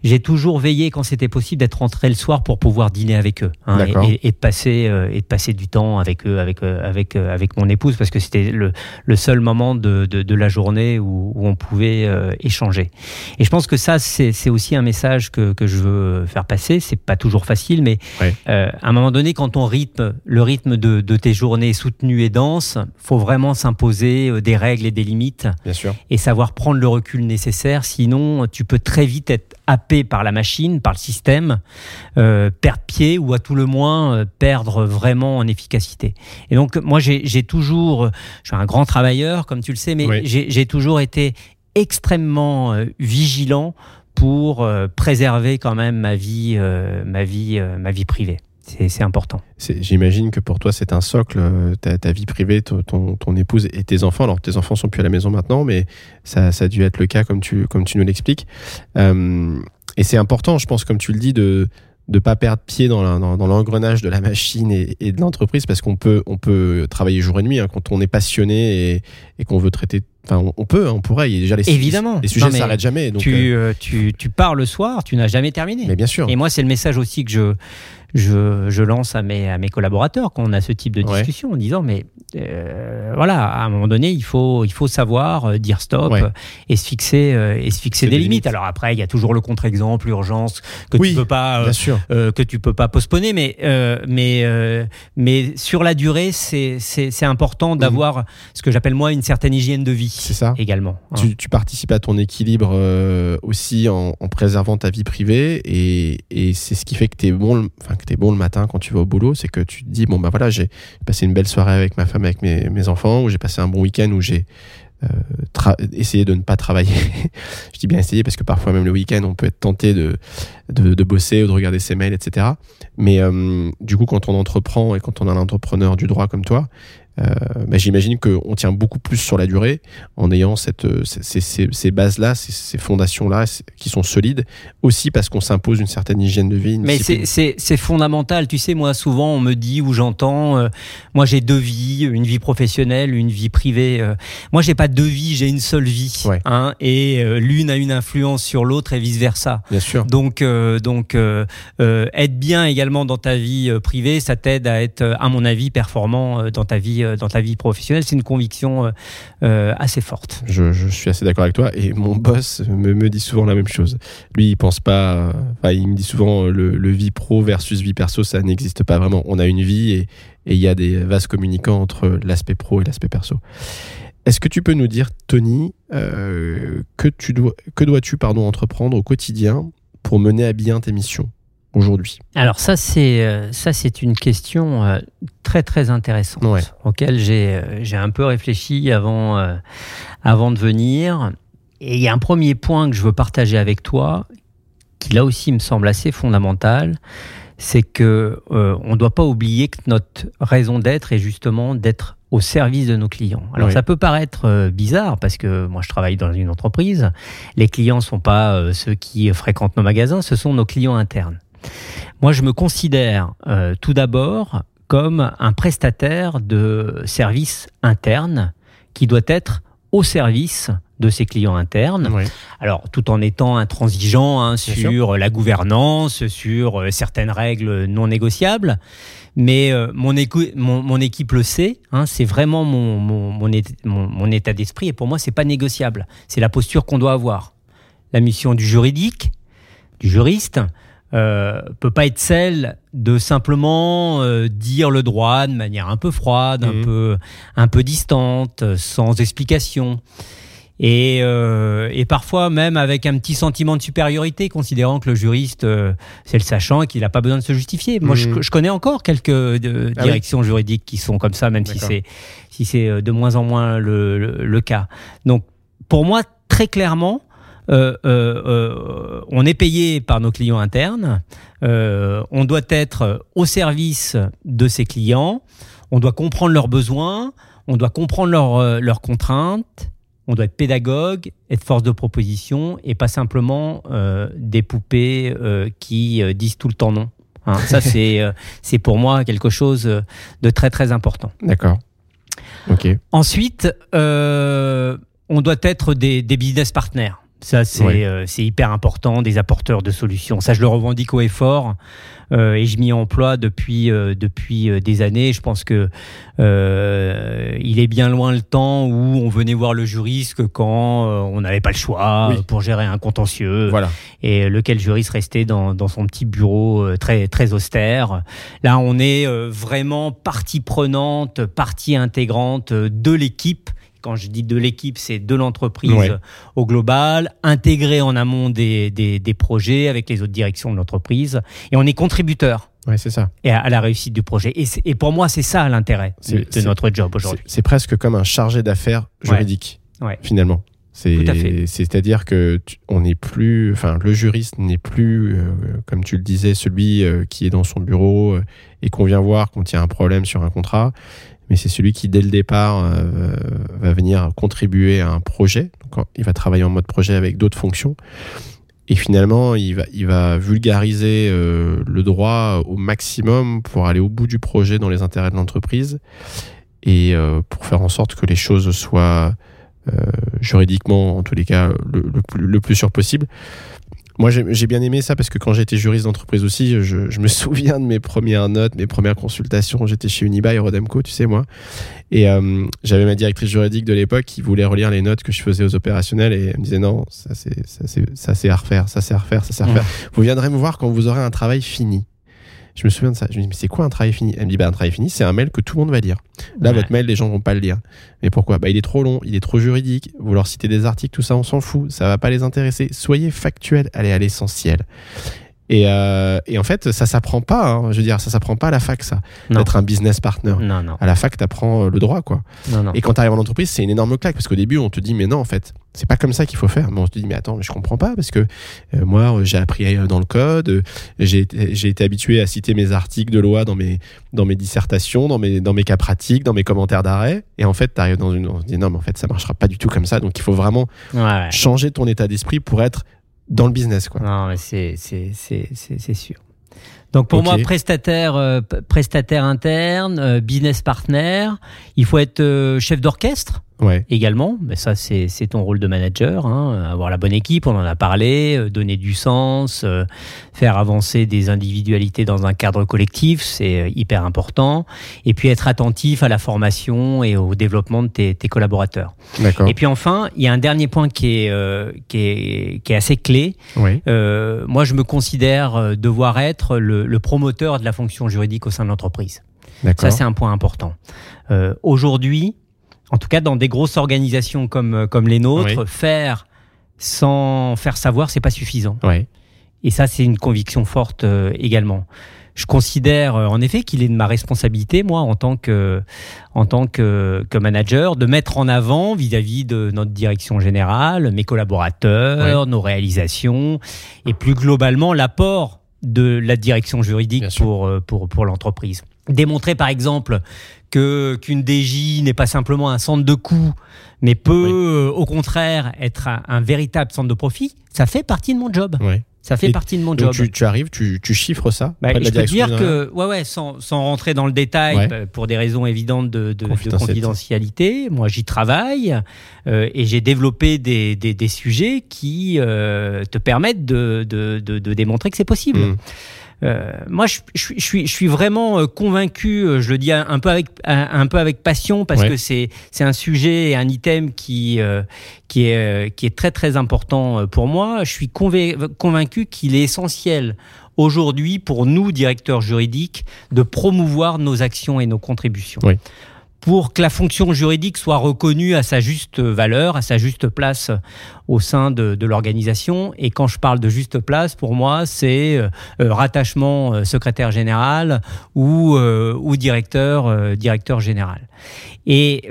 j'ai toujours veillé quand c'était possible d'être rentré le soir pour pouvoir dîner avec eux hein, et, et, de passer euh, et de passer du temps avec eux, avec euh, avec avec mon épouse, parce que c'était le, le seul moment de, de, de la journée où, où on pouvait échanger. Et je pense que ça c'est aussi un message que, que je veux faire passer. C'est pas toujours facile, mais euh, à un moment donné, quand on rythme le rythme de, de tes journées soutenues et denses, faut vraiment s'imposer euh, des règles et des limites. Bien sûr. Et savoir prendre le recul nécessaire. Sinon, tu peux très vite être happé par la machine, par le système, euh, perdre pied ou à tout le moins euh, perdre vraiment en efficacité. Et donc, moi, j'ai toujours, je suis un grand travailleur, comme tu le sais, mais oui. j'ai toujours été extrêmement vigilant pour euh, préserver quand même ma vie, euh, ma vie, euh, ma vie privée. C'est important. J'imagine que pour toi, c'est un socle, ta, vie privée, ton, épouse et tes enfants. Alors, tes enfants sont plus à la maison maintenant, mais ça, a dû être le cas comme tu, nous l'expliques. Et c'est important, je pense, comme tu le dis, de de pas perdre pied dans l'engrenage de la machine et, de l'entreprise parce qu'on peut on peut travailler jour et nuit hein, quand on est passionné et, et qu'on veut traiter Enfin, on, peut, hein, on pourrait. Il y a déjà les, Évidemment. Les sujets ne s'arrêtent jamais. Donc, tu, tu, tu, pars le soir, tu n'as jamais terminé. Mais bien sûr. Et moi, c'est le message aussi que je, je, lance à mes, à mes collaborateurs quand on a ce type de discussion en disant mais euh, voilà à un moment donné il faut il faut savoir euh, dire stop et se fixer euh, et se fixer des, limites. alors après il y a toujours le contre-exemple l'urgence que tu peux pas que tu peux pas postponer mais mais mais sur la durée c'est important mhm. d'avoir ce que j'appelle moi une certaine hygiène de vie c'est ça également hein. tu, participes à ton équilibre aussi en, préservant ta vie privée et, et c'est ce qui fait que tu es bon es bon le matin quand tu vas au boulot, c'est que tu te dis, bon, bah voilà, j'ai passé une belle soirée avec ma femme, avec mes, mes enfants, ou j'ai passé un bon week-end où j'ai euh, essayé de ne pas travailler. (laughs) je dis bien essayer parce que parfois, même le week-end, on peut être tenté de, de, de, bosser ou de regarder ses mails, etc. Mais euh, du coup, quand on entreprend et quand on a un entrepreneur du droit comme toi, euh, bah, j'imagine qu'on tient beaucoup plus sur la durée en ayant cette, euh, ces, ces, ces bases-là, ces, ces fondations-là qui sont solides, aussi parce qu'on s'impose une certaine hygiène de vie. Mais c'est fondamental. Tu sais, moi, souvent, on me dit ou j'entends, euh, moi, j'ai deux vies, une vie professionnelle, une vie privée. moi, j'ai pas deux vies, j'ai une seule vie. Hein, et l'une a une influence sur l'autre et vice-versa. Bien sûr. Donc, donc être bien également dans ta vie privée, ça t'aide à être, à mon avis, performant dans ta vie euh, dans ta vie professionnelle. C'est une conviction euh, euh, assez forte. Je, suis assez d'accord avec toi. Et mon boss me, me, dit souvent la même chose. Lui, il pense pas. il me dit souvent le, vie pro versus vie perso, ça n'existe pas vraiment. On a une vie et il y a des vases communicants entre l'aspect pro et l'aspect perso. Est-ce que tu peux nous dire, Tony, que, tu dois, que dois-tu pardon, entreprendre au quotidien pour mener à bien tes missions? Aujourd'hui. Alors ça c'est euh, ça c'est une question euh, très très intéressante auquel j'ai euh, j'ai un peu réfléchi avant avant de venir. Et il y a un premier point que je veux partager avec toi qui là aussi me semble assez fondamental c'est que on ne doit pas oublier que notre raison d'être est justement d'être au service de nos clients. Alors ça peut paraître bizarre parce que moi je travaille dans une entreprise, les clients sont pas ceux qui fréquentent nos magasins, ce sont nos clients internes. Moi, je me considère euh, tout d'abord comme un prestataire de services internes qui doit être au service de ses clients internes. Alors, tout en étant intransigeant hein, sur la gouvernance, sur euh, certaines règles non négociables. Mais euh, mon, mon, équipe le sait, hein, c'est vraiment mon, mon, état d'esprit. Et pour moi, c'est pas négociable. C'est la posture qu'on doit avoir. La mission du juridique, du juriste, euh, peut pas être celle de simplement euh, dire le droit de manière un peu froide, un mhm. peu un peu distante, sans explication. Et, euh, et, parfois même avec un petit sentiment de supériorité, considérant que le juriste euh, c'est le sachant et qu'il n'a pas besoin de se justifier. Moi, je, mhm. je, connais encore quelques euh, ah directions juridiques qui sont comme ça, même si c'est si c'est de moins en moins le, le, le, cas. Donc, pour moi, très clairement, euh, euh, euh, on est payé par nos clients internes, on doit être au service de ces clients, on doit comprendre leurs besoins, on doit comprendre leurs, contraintes, on doit être pédagogue, être force de proposition et pas simplement des poupées qui disent tout le temps non. Hein, ça, (laughs) c'est c'est pour moi quelque chose de très très important. D'accord. Ok. Ensuite, on doit être des, des business partners. Ça, euh, c'est hyper important, des apporteurs de solutions. Ça, je le revendique au effort euh, et je m'y emploie depuis, euh, depuis des années. Je pense que il est bien loin le temps où on venait voir le juriste quand on n'avait pas le choix pour gérer un contentieux. Voilà. Et lequel juriste restait dans, dans son petit bureau très, très austère. Là, on est vraiment partie prenante, partie intégrante de l'équipe quand je dis de l'équipe, c'est de l'entreprise au global, intégré en amont des, des, projets avec les autres directions de l'entreprise. Et on est contributeur. Ouais, c'est ça. Et à, la réussite du projet. Et, et pour moi, c'est ça l'intérêt de, notre job aujourd'hui. C'est presque comme un chargé d'affaires juridique, finalement. C'est-à-dire que on n'est plus, enfin, le juriste n'est plus, euh, comme tu le disais, celui euh, qui est dans son bureau euh, et qu'on vient voir quand il y a un problème sur un contrat mais c'est celui qui, dès le départ, euh, va venir contribuer à un projet. Il va travailler en mode projet avec d'autres fonctions. Et finalement, il va, vulgariser euh, le droit au maximum pour aller au bout du projet dans les intérêts de l'entreprise et euh, pour faire en sorte que les choses soient juridiquement, en tous les cas, le, le plus sûr possible. Moi, j'ai bien aimé ça parce que quand j'étais juriste d'entreprise aussi, je, je, me (laughs) souviens de mes premières notes, mes premières consultations. J'étais chez Unibail, Rodemco, tu sais, moi. Et euh, j'avais ma directrice juridique de l'époque qui voulait relire les notes que je faisais aux opérationnels et elle me disait non, ça c'est à refaire, ça c'est à refaire, ça c'est à refaire. Vous viendrez me voir quand vous aurez un travail fini. Je me souviens de ça. Je me dis, mais c'est quoi un travail fini? Elle me dit, bah, un travail fini, c'est un mail que tout le monde va lire. Là, votre mail, les gens vont pas le lire. Mais pourquoi? Bah, Il est trop long, il est trop juridique. Vous leur citez des articles, tout ça, on s'en fout. Ça va pas les intéresser. Soyez factuel, allez à l'essentiel. Et, euh, et, en fait, ça s'apprend pas. Hein. Je veux dire, ça s'apprend pas à la fac, ça. D'être un business partner. Non, non. À la fac, tu apprends euh, le droit, quoi. Non, non. Et quand tu arrives en entreprise, c'est une énorme claque parce qu'au début, on te dit, mais non, en fait, c'est pas comme ça qu'il faut faire. Mais on te dit, mais attends, mais je comprends pas parce que euh, moi, j'ai appris dans le code, j'ai été habitué à citer mes articles de loi dans mes, dans mes dissertations, dans mes, dans mes cas pratiques, dans mes commentaires d'arrêt. Et en fait, tu arrives dans une. On te dit, non, mais en fait, ça marchera pas du tout comme ça. Donc, il faut vraiment changer ton état d'esprit pour être dans le business. Quoi. Non, mais c'est, c'est, c'est, c'est, sûr. Donc pour moi, prestataire, euh, prestataire interne, euh, business partner, il faut être euh, chef d'orchestre ouais. également. Mais ça, c'est ton rôle de manager. Hein. Avoir la bonne équipe, on en a parlé, euh, donner du sens, euh, faire avancer des individualités dans un cadre collectif, c'est euh, hyper important. Et puis être attentif à la formation et au développement de tes, tes collaborateurs. Et puis enfin, il y a un dernier point qui est, qui est, qui est assez clé. Oui. moi, je me considère devoir être le, le promoteur de la fonction juridique au sein de l'entreprise. Ça, c'est un point important. Euh, Aujourd'hui, en tout cas dans des grosses organisations comme, euh, comme les nôtres, faire sans faire savoir, c'est pas suffisant. Et ça, c'est une conviction forte euh, également. Je considère euh, en effet qu'il est de ma responsabilité, moi, en tant que, en tant que, que manager, de mettre en avant vis-à-vis de notre direction générale, mes collaborateurs, nos réalisations, et plus globalement l'apport de la direction juridique pour, pour, pour l'entreprise. Démontrer par exemple que qu'une DJ n'est pas simplement un centre de coût, mais peut euh, au contraire être un, véritable centre de profit, ça fait partie de mon job. Ça fait partie de mon job. Tu, tu, arrives, tu, tu chiffres ça bah, Je peux dire que, ouais, ouais, sans, sans rentrer dans le détail, bah, pour des raisons évidentes de, de, confidentialité. moi j'y travaille euh, et j'ai développé des, des, des, sujets qui euh, te permettent de, de, de, démontrer que c'est possible. Mmh. Euh, moi, je, je, suis, je suis vraiment euh, convaincu. Euh, je le dis un, peu avec un, peu avec passion parce que c'est c'est un sujet et un item qui qui est qui est très très important pour moi. Je suis convaincu qu'il est essentiel aujourd'hui pour nous directeurs juridiques de promouvoir nos actions et nos contributions. Oui pour que la fonction juridique soit reconnue à sa juste valeur, à sa juste place au sein de, l'organisation. Et quand je parle de juste place, pour moi, c'est euh, euh, rattachement euh, secrétaire général ou, ou directeur, directeur général. Et,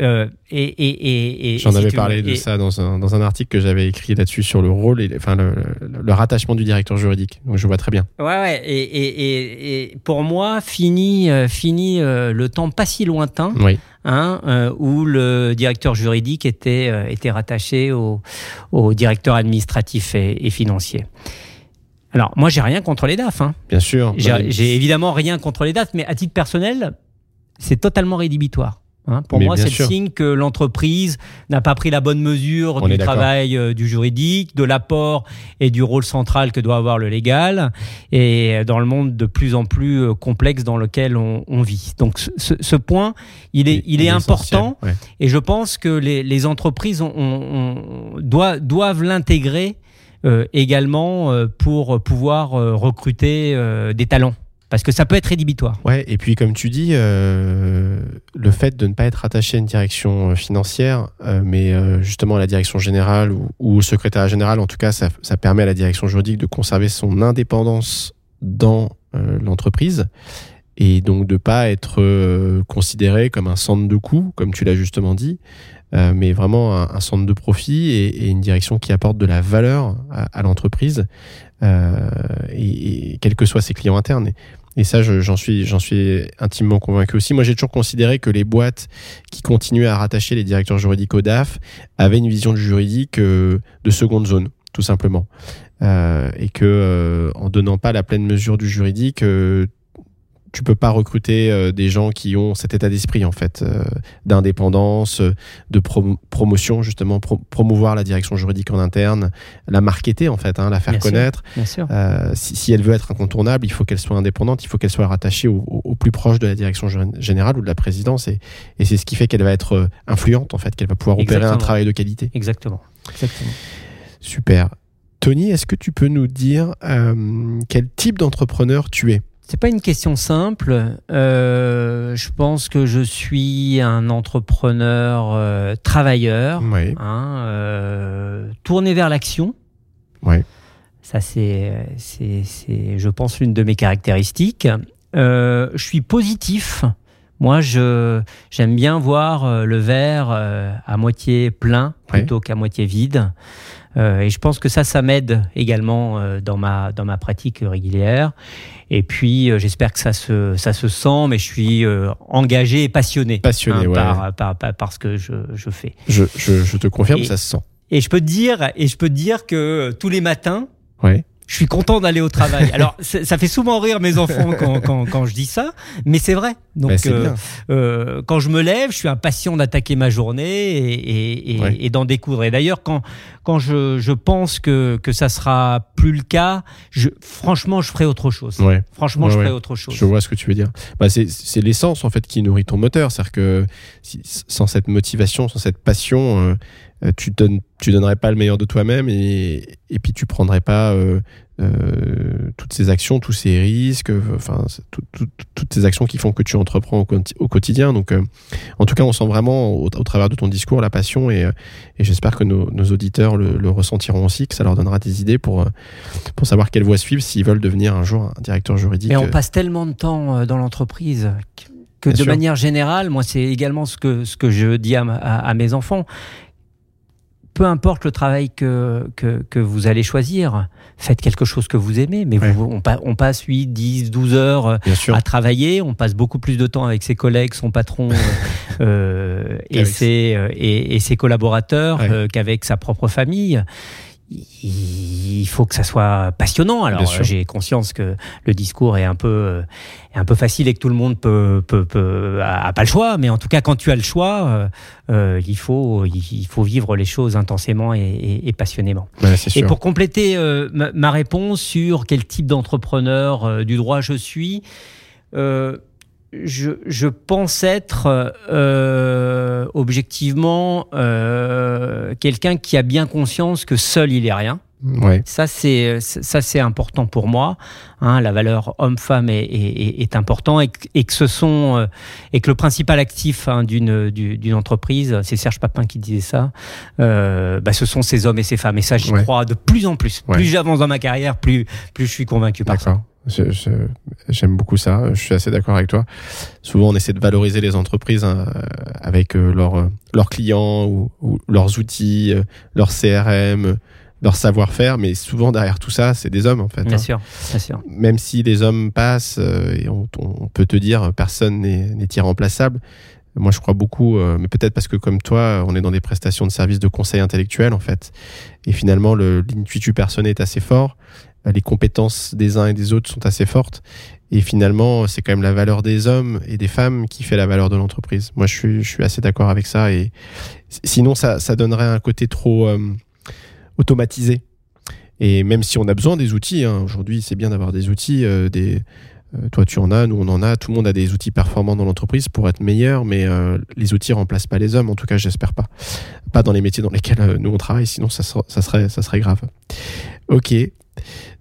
et, et, et j'en avais parlé de ça dans un, dans un article que j'avais écrit là-dessus sur le rôle, et, enfin le, le, rattachement du directeur juridique. Donc je vois très bien. Ouais, ouais. Et, et, pour moi, fini, fini le temps pas si lointain. Oui Hein, euh, où le directeur juridique était, euh, était rattaché au, au, directeur administratif et, financier. Alors, moi, j'ai rien contre les DAF. Hein. Bien sûr. J'ai évidemment rien contre les DAF, mais à titre personnel, c'est totalement rédhibitoire. Hein, pour moi, c'est le signe que l'entreprise n'a pas pris la bonne mesure du travail euh, du juridique, de l'apport et du rôle central que doit avoir le légal, et dans le monde de plus en plus euh, complexe dans lequel on, vit. Donc, ce, point, il est, il, est, important, et je pense que les, entreprises ont, doivent, l'intégrer euh, également pour pouvoir recruter des talents parce que ça peut être rédhibitoire. Ouais, et puis comme tu dis, euh, le fait de ne pas être attaché à une direction euh, financière, euh, mais justement à la direction générale ou, au secrétaire général, en tout cas, ça, permet à la direction juridique de conserver son indépendance dans l'entreprise et donc de pas être considéré comme un centre de coût, comme tu l'as justement dit, mais vraiment un, centre de profit et, une direction qui apporte de la valeur à, à l'entreprise, et, et, quels que soient ses clients internes. Et ça, j'en suis, intimement convaincu aussi. Moi, j'ai toujours considéré que les boîtes qui continuaient à rattacher les directeurs juridiques au DAF avaient une vision juridique euh, de seconde zone, tout simplement. Euh, et que, euh, en donnant pas la pleine mesure du juridique, tu peux pas recruter euh, des gens qui ont cet état d'esprit en fait euh, d'indépendance, euh, de promotion justement, promouvoir la direction juridique en interne, la marketer en fait, hein, la faire connaître. Si, elle veut être incontournable, il faut qu'elle soit indépendante, il faut qu'elle soit rattachée au, plus proche de la direction générale ou de la présidence et, et c'est ce qui fait qu'elle va être influente en fait, qu'elle va pouvoir opérer un travail de qualité. Exactement. Exactement. Super. Tony, est-ce que tu peux nous dire quel type d'entrepreneur tu es? C'est pas une question simple. Euh, je pense que je suis un entrepreneur euh, travailleur, hein, euh, tourné vers l'action. Ça c'est, c'est, c'est, je pense, l'une de mes caractéristiques. je suis positif. Moi, je j'aime bien voir le verre à moitié plein plutôt qu'à moitié vide. Euh, et je pense que ça, ça m'aide également euh, dans, ma, dans ma pratique régulière. Et puis, euh, j'espère que ça se, ça se sent, mais je suis engagé et passionné, passionné hein, par, par, par, ce que je, je fais. Je, je, je te confirme, ça se sent. Et je peux te dire, et je peux te dire que tous les matins, ouais je suis content d'aller au travail. (laughs) Alors, ça fait souvent rire mes enfants quand, (laughs) quand, quand je dis ça, mais c'est vrai. Donc, bah, euh, euh, quand je me lève, je suis impatient d'attaquer ma journée et, et, et, d'en découdre. Et d'ailleurs, quand, quand je, je, pense que, que ça sera plus le cas, je, franchement, je ferai autre chose. Ouais. Franchement, je ferai autre chose. Je vois ce que tu veux dire. Bah, c'est l'essence en fait qui nourrit ton moteur. C'est-à-dire que sans cette motivation, sans cette passion, euh, tu donnes tu donnerais pas le meilleur de toi-même et, et puis tu prendrais pas euh, euh, toutes ces actions, tous ces risques, enfin toutes ces actions qui font que tu entreprends au, quotidien. Donc, en tout cas, on sent vraiment au, travers de ton discours la passion et, et j'espère que nos, nos auditeurs le, le, ressentiront aussi, que ça leur donnera des idées pour pour savoir quelle voie suivre s'ils veulent devenir un jour un directeur juridique. Mais on passe tellement de temps dans l'entreprise que de manière générale, moi, c'est également ce que, ce que je dis à, à mes enfants peu importe le travail que, que, vous allez choisir, faites quelque chose que vous aimez. Mais on, passe 8, 10, 12 heures euh, à travailler, on passe beaucoup plus de temps avec ses collègues, son patron (laughs) euh, euh, et, ses, et, ses collaborateurs qu'avec sa propre famille il faut que ça soit passionnant. Alors j'ai conscience que le discours est un peu euh, un peu facile et que tout le monde peut, peut, peut a, pas le choix, mais en tout cas quand tu as le choix, euh, euh il faut il faut vivre les choses intensément et, et, passionnément. et pour compléter euh, ma, ma, réponse sur quel type d'entrepreneur du droit je suis. Je, je, pense être euh, objectivement euh, quelqu'un qui a bien conscience que seul il est rien. Ouais. Ça c'est ça c'est important pour moi. Hein, la valeur homme-femme est, est, est, important et, et, que ce sont euh, et que le principal actif hein, d'une d'une entreprise, c'est Serge Papin qui disait ça. Euh, bah, ce sont ces hommes et ces femmes et ça j'y crois de plus en plus. Plus j'avance dans ma carrière, plus plus je suis convaincu par ça. J'aime beaucoup ça. Je suis assez d'accord avec toi. Souvent, on essaie de valoriser les entreprises hein, avec euh, leurs leurs clients ou, leurs outils, euh, leur CRM, leur savoir-faire, mais souvent derrière tout ça, c'est des hommes en fait. Bien hein. sûr, bien sûr. Même si les hommes passent euh, et on, on, peut te dire personne n'est irremplaçable. Moi, je crois beaucoup, mais peut-être parce que comme toi, on est dans des prestations de services de conseil intellectuel en fait, et finalement, l'intuitu personnel est assez fort les compétences des uns et des autres sont assez fortes. Et finalement, c'est quand même la valeur des hommes et des femmes qui fait la valeur de l'entreprise. Moi, je suis, assez d'accord avec ça. Et sinon, ça, donnerait un côté trop euh, automatisé. Et même si on a besoin des outils, hein, aujourd'hui, c'est bien d'avoir des outils. Euh, des, euh, toi, tu en as, nous, on en a. Tout le monde a des outils performants dans l'entreprise pour être meilleur, mais les outils remplacent pas les hommes. En tout cas, j'espère pas. Pas dans les métiers dans lesquels nous on travaille, sinon ça serait, ça serait grave. Ok.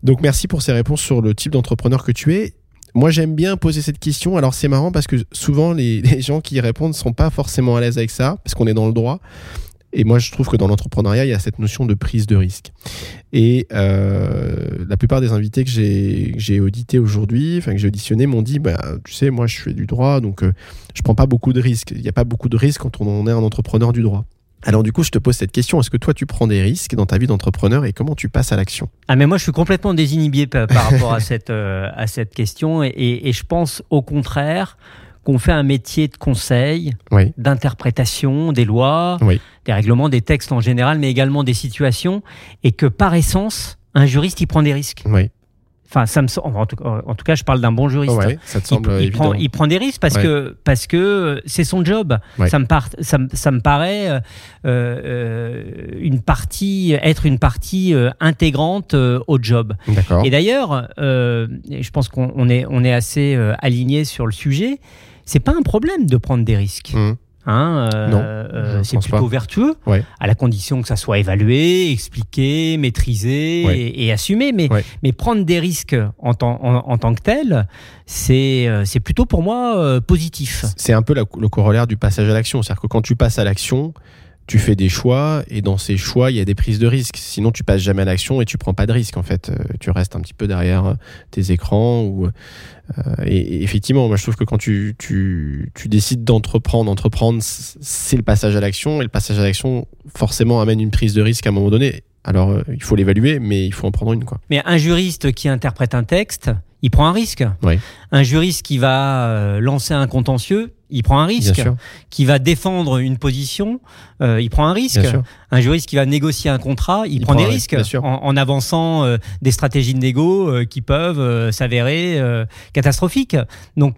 Donc merci pour ces réponses sur le type d'entrepreneur que tu es. Moi, j'aime bien poser cette question. Alors, c'est marrant parce que souvent, les, (laughs) gens qui répondent ne sont pas forcément à l'aise avec ça, parce qu'on est dans le droit. Et moi, je trouve que dans l'entrepreneuriat, il y a cette notion de prise de risque. Et euh, la plupart des invités que j'ai audités aujourd'hui, enfin que j'ai auditionnés, m'ont dit, bah, tu sais, moi, je fais du droit, donc euh, je prends pas beaucoup de risques. Il n'y a pas beaucoup de risques quand on est un entrepreneur du droit. Alors du coup, je te pose cette question, est-ce que toi tu prends des risques dans ta vie d'entrepreneur et comment tu passes à l'action? Ah mais moi je suis complètement désinhibé par, rapport à cette, euh, à cette question et, et, je pense au contraire qu'on fait un métier de conseil, d'interprétation des lois, des règlements, des textes en général, mais également des situations et que par essence, un juriste il prend des risques. Oui. Enfin, ça me en tout, en tout cas, je parle d'un bon juriste. ça te semble il. Prend, il prend des risques parce que parce que c'est son job. Ça me part, ça, ça, me paraît euh, euh, une partie, être une partie euh, intégrante au job. Et d'ailleurs, je pense qu'on est on est assez aligné sur le sujet. C'est pas un problème de prendre des risques. Mmh. Hein, euh, c'est plutôt vertueux, à la condition que ça soit évalué, expliqué, maîtrisé et, assumé. Mais, mais prendre des risques en, en, tant que tel, c'est euh, plutôt pour moi euh, positif. C'est un peu le corollaire du passage à l'action. C'est-à-dire que quand tu passes à l'action, tu fais des choix et dans ces choix, il y a des prises de risques. Sinon, tu passes jamais à l'action et tu prends pas de risques en fait. tu restes un petit peu derrière tes écrans ou euh, et, effectivement, moi je trouve que quand tu, tu, tu décides d'entreprendre, entreprendre, c'est le passage à l'action, et le passage à l'action forcément amène une prise de risque à un moment donné. Alors euh, il faut l'évaluer, mais il faut en prendre une. Quoi. Mais un juriste qui interprète un texte, il prend un risque. Oui. Un juriste qui va euh, lancer un contentieux, il prend un risque. Qui va défendre une position, euh, il prend un risque. Un juriste qui va négocier un contrat, il, prend, des risques en, avançant euh, des stratégies de négo euh, qui peuvent s'avérer catastrophiques. Donc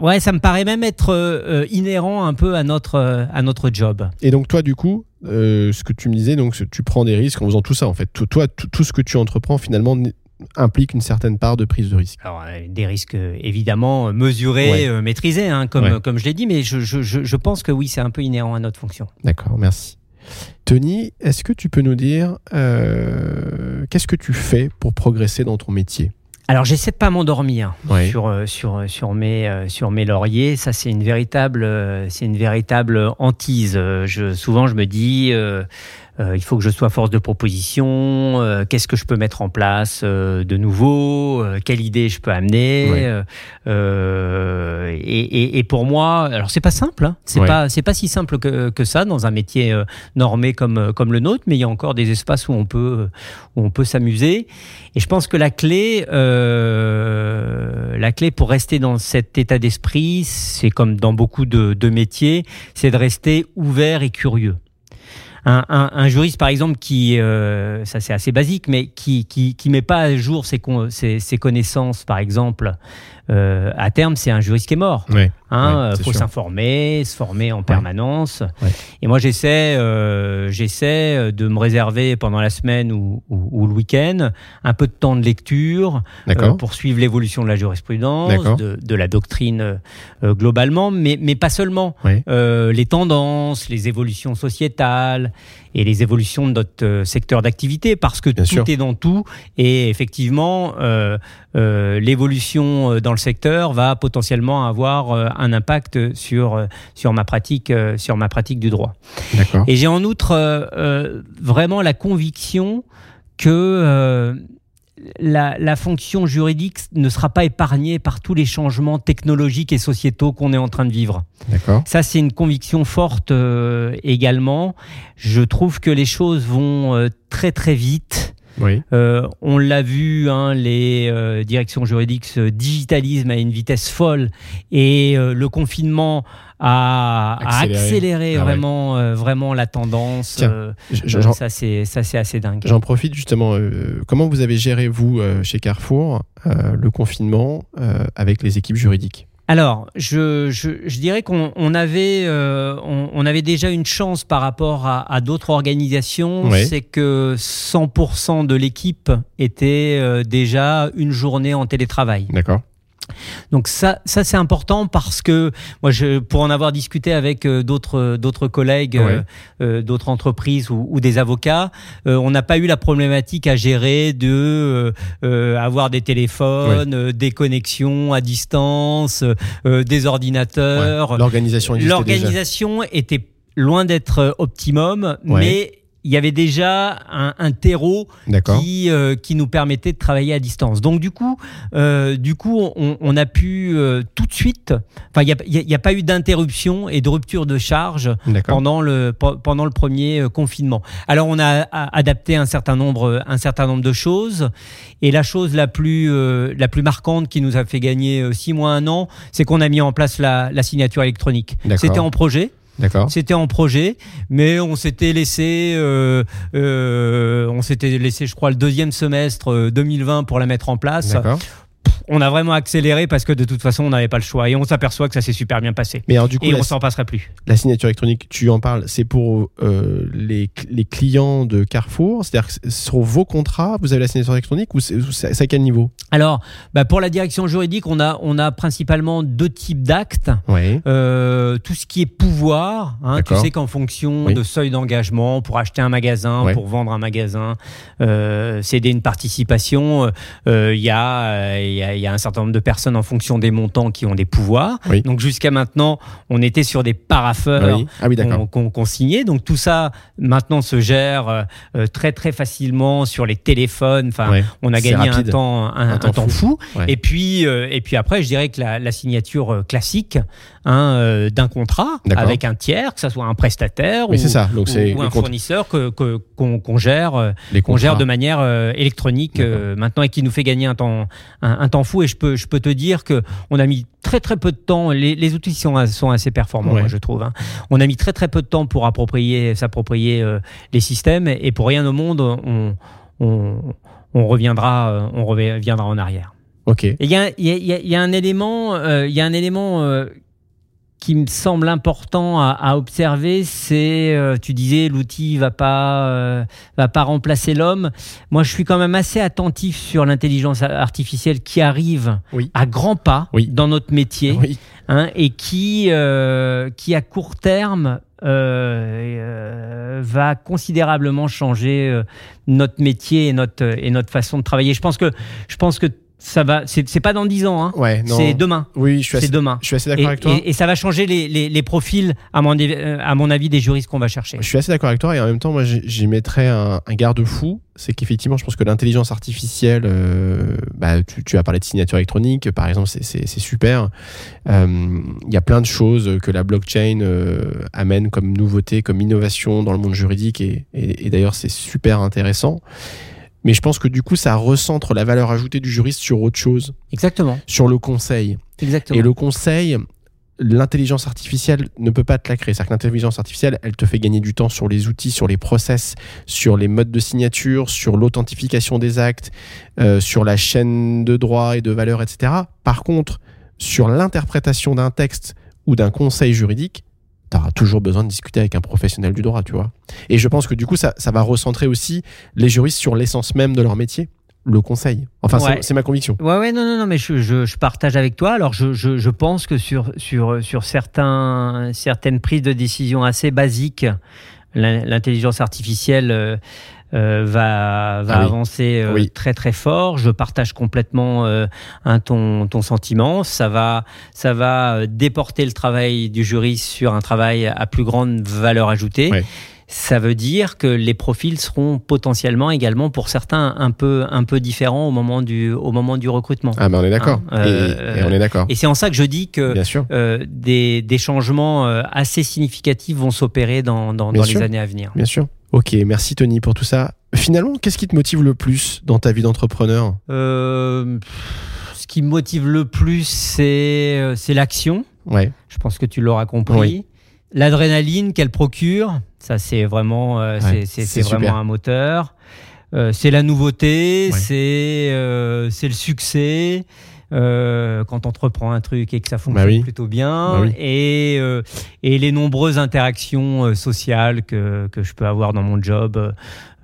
ouais, ça me paraît même être inhérent un peu à notre à notre job. Et donc toi, du coup, ce que tu me disais, donc tu prends des risques en faisant tout ça. En fait, toi, tout ce que tu entreprends finalement implique une certaine part de prise de risque. Alors, euh, des risques euh, évidemment mesurés, euh, maîtrisés, hein, comme, comme je l'ai dit, mais je, je, je, pense que oui, c'est un peu inhérent à notre fonction. D'accord, merci. Tony, est-ce que tu peux nous dire qu'est-ce que tu fais pour progresser dans ton métier? Alors j'essaie de pas m'endormir sur, sur, sur, mes, sur mes lauriers. Ça c'est une véritable c'est une véritable hantise. Je, souvent je me dis euh, il faut que je sois force de proposition, euh, qu'est-ce que je peux mettre en place euh, de nouveau, quelle idée je peux amener. Et, et, pour moi, alors c'est pas simple, hein. c'est pas c'est pas si simple que, que, ça dans un métier normé comme comme le nôtre, mais il y a encore des espaces où on peut où on peut s'amuser. Et je pense que la clé la clé pour rester dans cet état d'esprit, c'est comme dans beaucoup de, de métiers, c'est de rester ouvert et curieux un, un, un, juriste, par exemple, qui, euh, ça c'est assez basique, mais qui, qui, qui met pas à jour ses, ses, ses connaissances, par exemple, euh, à terme, c'est un juriste qui est mort. Il hein, faut s'informer, se former en permanence. Et moi, j'essaie, euh, j'essaie euh, de me réserver pendant la semaine ou, ou, le week-end un peu de temps de lecture euh, pour suivre l'évolution de la jurisprudence, de, de, la doctrine euh, globalement, mais, mais pas seulement. les tendances, les évolutions sociétales et les évolutions de notre euh, secteur d'activité, parce que tout est dans tout. Et effectivement, euh, euh, l'évolution dans le secteur va potentiellement avoir un impact sur, sur, ma, pratique, sur ma pratique du droit. Et j'ai en outre vraiment la conviction que la, fonction juridique ne sera pas épargnée par tous les changements technologiques et sociétaux qu'on est en train de vivre. Ça, c'est une conviction forte euh, également. Je trouve que les choses vont euh, très très vite. Euh, on l'a vu, hein, les directions juridiques se digitalisent à une vitesse folle et le confinement a, accéléré, ah vraiment, euh, vraiment la tendance. Euh, ça, c'est, ça, c'est assez dingue. J'en profite justement. Euh, comment vous avez géré, vous, chez Carrefour, le confinement avec les équipes juridiques? Alors, je, je, dirais qu'on on avait, on, avait déjà une chance par rapport à, d'autres organisations, c'est que 100% de l'équipe était déjà une journée en télétravail. D'accord. Donc ça, ça c'est important parce que moi, je, pour en avoir discuté avec euh, d'autres d'autres collègues, euh, euh, d'autres entreprises ou, des avocats, on n'a pas eu la problématique à gérer de avoir des téléphones, des connexions à distance, des ordinateurs. L'organisation L'organisation était loin d'être optimum, mais il y avait déjà un, terreau qui, euh, qui nous permettait de travailler à distance. Donc du coup, euh, du coup, on, a pu euh, tout de suite. Enfin, il n'y a, a, pas eu d'interruption et de rupture de charge pendant le pendant le premier confinement. Alors on a adapté un certain nombre un certain nombre de choses et la chose la plus la plus marquante qui nous a fait gagner six mois un an, c'est qu'on a mis en place la, la signature électronique. C'était en projet. D'accord. C'était en projet, mais on s'était laissé, euh, euh, on s'était laissé, je crois, le deuxième semestre 2020 pour la mettre en place. D'accord on a vraiment accéléré parce que de toute façon, on n'avait pas le choix. Et on s'aperçoit que ça s'est super bien passé. Mais alors, du coup, et on s'en passerait plus. La signature électronique, tu en parles, c'est pour euh, les, les, clients de Carrefour? C'est-à-dire que sur vos contrats, vous avez la signature électronique ou c'est à quel niveau? Alors, bah pour la direction juridique, on a, on a principalement deux types d'actes. Oui. Euh, tout ce qui est pouvoir, hein, tu sais qu'en fonction de seuil d'engagement, pour acheter un magasin, pour vendre un magasin, euh, céder une participation, il y a, y a il y a un certain nombre de personnes en fonction des montants qui ont des pouvoirs. Donc jusqu'à maintenant, on était sur des paraffeurs ah qu'on signait. Donc tout ça maintenant se gère euh, euh, très très facilement sur les téléphones. Enfin, on a gagné un temps un, temps, fou. Et puis euh, et puis après, je dirais que la, signature classique hein, d'un contrat avec un tiers, que ce soit un prestataire ou, ça. Donc ou, un fournisseur que qu'on gère, qu'on gère de manière électronique maintenant et qui nous fait gagner un temps un temps fou et je peux, je peux te dire que on a mis très très peu de temps. Les, outils sont, sont assez performants, je trouve. Hein. On a mis très très peu de temps pour approprier, s'approprier euh, les systèmes et pour rien au monde, on, on, reviendra, euh, on reviendra en arrière. Ok. Il y a, y, a, un élément, il y a un élément euh, qui me semble important à, observer, c'est, euh, tu disais, l'outil va pas euh, va pas remplacer l'homme. Moi, je suis quand même assez attentif sur l'intelligence artificielle qui arrive à grands pas dans notre métier hein, et qui euh, qui à court terme va considérablement changer notre métier et notre et notre façon de travailler. Je pense que je pense que ça va, c'est pas dans 10 ans, hein. Ouais, c'est demain. Oui, je suis assez, demain. Je suis assez d'accord avec toi. Et, ça va changer les, les, les, profils, à mon, euh, à mon avis, des juristes qu'on va chercher. Je suis assez d'accord avec toi et en même temps, moi, j'y mettrais un, un garde-fou. C'est qu'effectivement, je pense que l'intelligence artificielle, euh, bah, tu, tu, as parlé de signature électronique, par exemple, c'est super. Euh, il y a plein de choses que la blockchain amène comme nouveauté, comme innovation dans le monde juridique et, et, et d'ailleurs, c'est super intéressant. Mais je pense que du coup, ça recentre la valeur ajoutée du juriste sur autre chose. Exactement. Sur le conseil. Exactement. Et le conseil, l'intelligence artificielle ne peut pas te la créer. C'est-à-dire que l'intelligence artificielle, elle te fait gagner du temps sur les outils, sur les process, sur les modes de signature, sur l'authentification des actes, euh, sur la chaîne de droit et de valeur, etc. Par contre, sur l'interprétation d'un texte ou d'un conseil juridique, tu auras toujours besoin de discuter avec un professionnel du droit, tu vois. Et je pense que du coup, ça, ça va recentrer aussi les juristes sur l'essence même de leur métier le conseil. Enfin, c'est ma conviction. Ouais, ouais, non, non, non, mais je, je, je partage avec toi. Alors, je, je, je, pense que sur, sur, sur certains, certaines prises de décision assez basiques, l'intelligence artificielle euh, euh, va, va ah avancer euh, très très fort. Je partage complètement euh, ton, ton sentiment. Ça va, ça va déporter le travail du juriste sur un travail à plus grande valeur ajoutée. Ça veut dire que les profils seront potentiellement également pour certains un peu un peu différents au moment du au moment du recrutement. Ah ben on est d'accord. Hein, et, on est d'accord. Et c'est en ça que je dis que des, des changements assez significatifs vont s'opérer dans, dans, dans les années à venir. Bien sûr. Ok, merci Tony pour tout ça. Finalement, qu'est-ce qui te motive le plus dans ta vie d'entrepreneur? Euh, Ce qui me motive le plus, c'est euh, l'action. Ouais. Je pense que tu l'auras compris. L'adrénaline qu'elle procure, ça c'est vraiment, euh, c'est vraiment un moteur. c'est la nouveauté, c'est c'est le succès. Euh, quand on entreprend un truc et que ça fonctionne bah plutôt bien, bah et, euh, et les nombreuses interactions euh, sociales que, que je peux avoir dans mon job.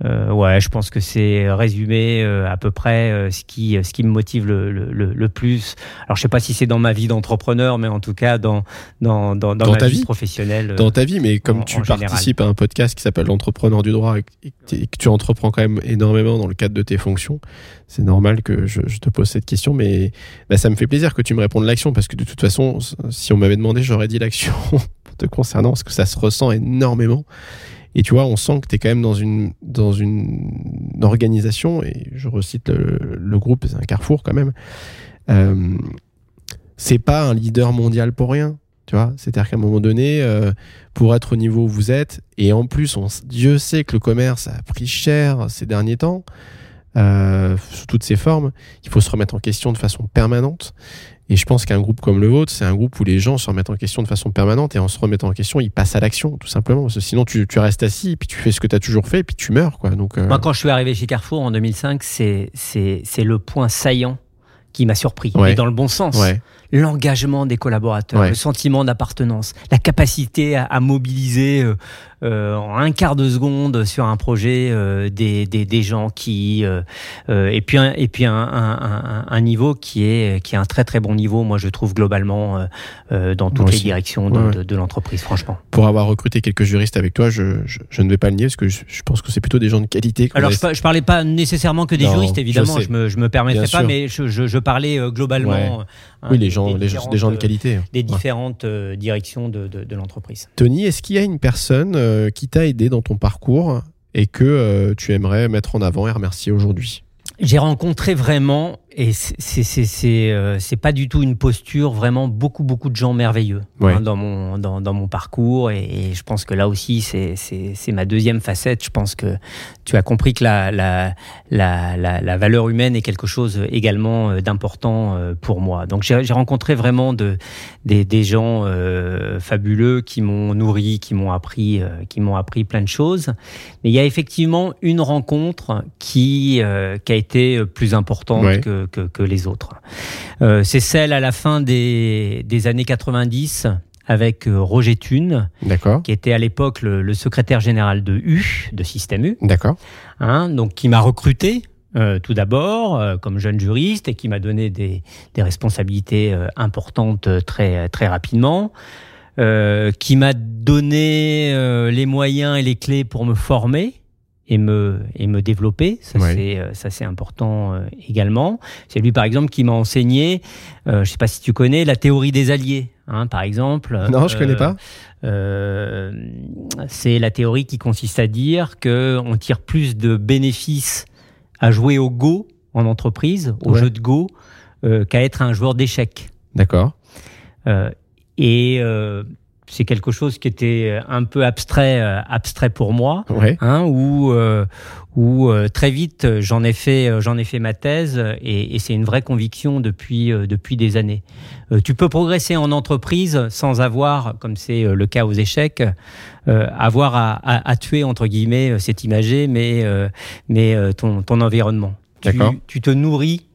Ouais, je pense que c'est résumé à peu près ce, qui, ce qui me motive le, le, le, plus. Alors, je sais pas si c'est dans ma vie d'entrepreneur, mais en tout cas dans, dans, dans, dans, ma ta vie, professionnelle. Dans ta vie, mais comme tu participes à un podcast qui s'appelle L'entrepreneur du droit et que tu entreprends quand même énormément dans le cadre de tes fonctions, c'est normal que je, je, te pose cette question, mais bah, ça me fait plaisir que tu me répondes l'action parce que de toute façon, si on m'avait demandé, j'aurais dit l'action (laughs) te concernant parce que ça se ressent énormément. Et tu vois, on sent que tu es quand même dans une, dans une organisation, et je recite le, groupe, c'est un carrefour quand même. Euh, c'est pas un leader mondial pour rien. Tu vois, c'est-à-dire qu'à un moment donné, euh, pour être au niveau où vous êtes, et en plus, on, Dieu sait que le commerce a pris cher ces derniers temps, sous toutes ses formes. Il faut se remettre en question de façon permanente. Et je pense qu'un groupe comme le vôtre, c'est un groupe où les gens se remettent en question de façon permanente et en se remettant en question, ils passent à l'action, tout simplement. Parce que sinon, tu, tu, restes assis, et puis tu fais ce que tu as toujours fait, et puis tu meurs. Quoi. Donc, euh, Moi, quand je suis arrivé chez Carrefour en 2005, c'est le point saillant qui m'a surpris, mais dans le bon sens. L'engagement des collaborateurs, le sentiment d'appartenance, la capacité à, mobiliser euh, euh, en un quart de seconde sur un projet euh, des, des, des, gens qui euh, et puis un, et puis un, un, un, niveau qui est qui est un très très bon niveau moi je trouve globalement dans toutes les directions de, de, l'entreprise franchement. Pour avoir recruté quelques juristes avec toi je, je, ne vais pas le nier parce que je, pense que c'est plutôt des gens de qualité alors je, je, parlais pas nécessairement que des juristes évidemment je, me je me permettrais pas mais je, je, parlais globalement hein, oui les gens les, des gens de qualité des différentes directions de, de, de l'entreprise. Tony est-ce qu'il y a une personne euh, qui t'a aidé dans ton parcours et que euh, tu aimerais mettre en avant et remercier aujourd'hui? J'ai rencontré vraiment et c'est euh, c'est pas du tout une posture vraiment beaucoup beaucoup de gens merveilleux hein, dans mon dans, dans, mon parcours. Et, je pense que là aussi c'est c'est ma deuxième facette. Je pense que tu as compris que la la la, la, valeur humaine est quelque chose également euh, d'important euh, pour moi. Donc j'ai rencontré vraiment de des, des gens fabuleux qui m'ont nourri qui m'ont appris qui m'ont appris plein de choses. Mais il y a effectivement une rencontre qui qui a été plus importante que que, les autres. Euh, c'est celle à la fin des, années 90 avec euh, Roger Thune, qui était à l'époque le, secrétaire général de U, de Système U. D'accord. Hein, donc qui m'a recruté euh, tout d'abord comme jeune juriste et qui m'a donné des, responsabilités importantes très très rapidement. qui m'a donné les moyens et les clés pour me former et me, et me développer. Ça, c'est, euh, ça, c'est important euh, également. C'est lui, par exemple, qui m'a enseigné, euh, je ne sais pas si tu connais, la théorie des alliés, hein, par exemple. Non, je ne connais pas. c'est la théorie qui consiste à dire qu'on tire plus de bénéfices à jouer au Go en entreprise, au jeu de Go, qu'à être un joueur d'échecs. D'accord. et c'est quelque chose qui était un peu abstrait, euh, abstrait pour moi, hein, où, euh, où euh, très vite j'en ai fait, j'en ai fait ma thèse, et, et c'est une vraie conviction depuis depuis des années. tu peux progresser en entreprise sans avoir, comme c'est le cas aux échecs, avoir à, à, à, tuer entre guillemets, c'est imagé, mais mais ton ton environnement. Tu, tu te nourris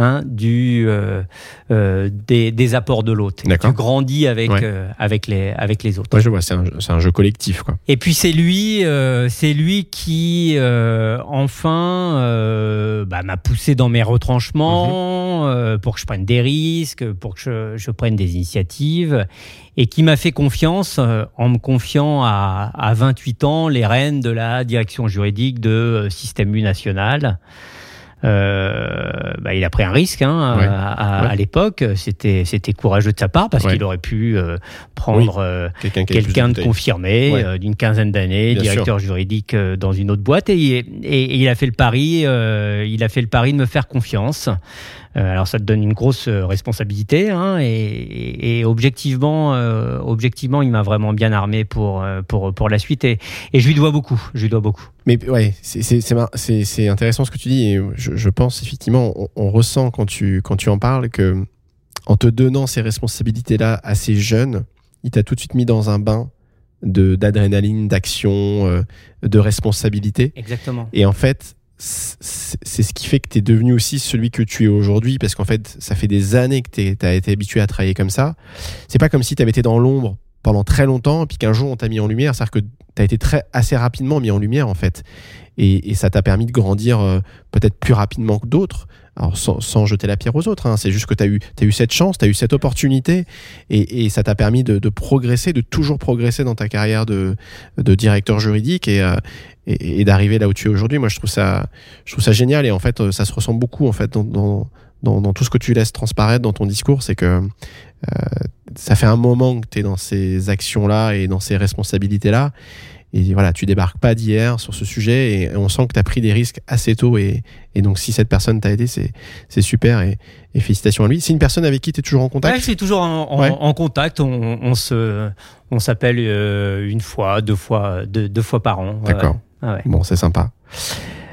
Hein, du, euh, euh, des, des, apports de l'autre. Tu grandis avec, euh, avec, les, avec les autres. Ouais, je vois, c'est un, un, jeu collectif. Quoi. Et puis c'est lui, euh, c'est lui qui, euh, enfin, bah, m'a poussé dans mes retranchements mhm. pour que je prenne des risques, pour que je, je prenne des initiatives, et qui m'a fait confiance en me confiant à, à 28 ans les rênes de la direction juridique de Système U national. Euh, bah, il a pris un risque hein, à, l'époque. C'était c'était courageux de sa part parce qu'il aurait pu euh, prendre euh, quelqu'un de confirmé d'une quinzaine d'années, directeur juridique dans une autre boîte, et, et, il a fait le pari. il a fait le pari de me faire confiance. Euh, alors ça te donne une grosse euh, responsabilité hein, et, objectivement, euh, objectivement, il m'a vraiment bien armé pour, pour, pour la suite et, je lui dois beaucoup. Je lui dois beaucoup. Mais ouais, c'est intéressant ce que tu dis et je, pense effectivement, on, ressent quand tu, quand tu en parles que en te donnant ces responsabilités-là assez jeune, il t'a tout de suite mis dans un bain de d'adrénaline, d'action, de responsabilité. Exactement. Et en fait, c'est ce qui fait que tu es devenu aussi celui que tu es aujourd'hui, parce qu'en fait, ça fait des années que tu as été habitué à travailler comme ça. C'est pas comme si tu avais été dans l'ombre pendant très longtemps, puis qu'un jour on t'a mis en lumière. C'est-à-dire que tu as été très, assez rapidement mis en lumière, en fait. Et, ça t'a permis de grandir euh, peut-être plus rapidement que d'autres. Alors, sans, jeter la pierre aux autres, hein. c'est juste que tu as eu, as eu cette chance, tu as eu cette opportunité, et, ça t'a permis de, progresser, de toujours progresser dans ta carrière de, directeur juridique et, euh, et, d'arriver là où tu es aujourd'hui. Moi, je trouve ça, je trouve ça génial, et en fait, euh, ça se ressent beaucoup en fait dans, dans, dans, tout ce que tu laisses transparaître dans ton discours, c'est que ça fait un moment que tu es dans ces actions-là et dans ces responsabilités-là. Et voilà, tu débarques pas d'hier sur ce sujet et on sent que tu as pris des risques assez tôt. Et, et donc, si cette personne t'a aidé, c'est, c'est super et, et, félicitations à lui. C'est une personne avec qui tu es toujours en contact Ouais, je suis toujours en, en, contact. On, on, se, on s'appelle euh, une fois, deux fois, deux, deux fois par an. D'accord. Ah bon, c'est sympa.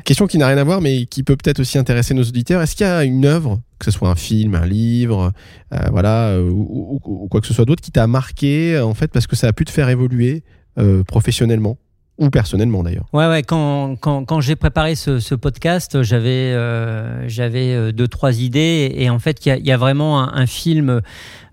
Question qui n'a rien à voir, mais qui peut peut-être aussi intéresser nos auditeurs. Est-ce qu'il y a une œuvre, que ce soit un film, un livre, euh, voilà, euh, ou, ou, quoi que ce soit d'autre, qui t'a marqué en fait parce que ça a pu te faire évoluer euh, professionnellement ou personnellement d'ailleurs? Ouais, ouais. Quand, quand, quand j'ai préparé ce, ce podcast, j'avais euh, j'avais deux trois idées et, en fait il y a, y a, vraiment un, un film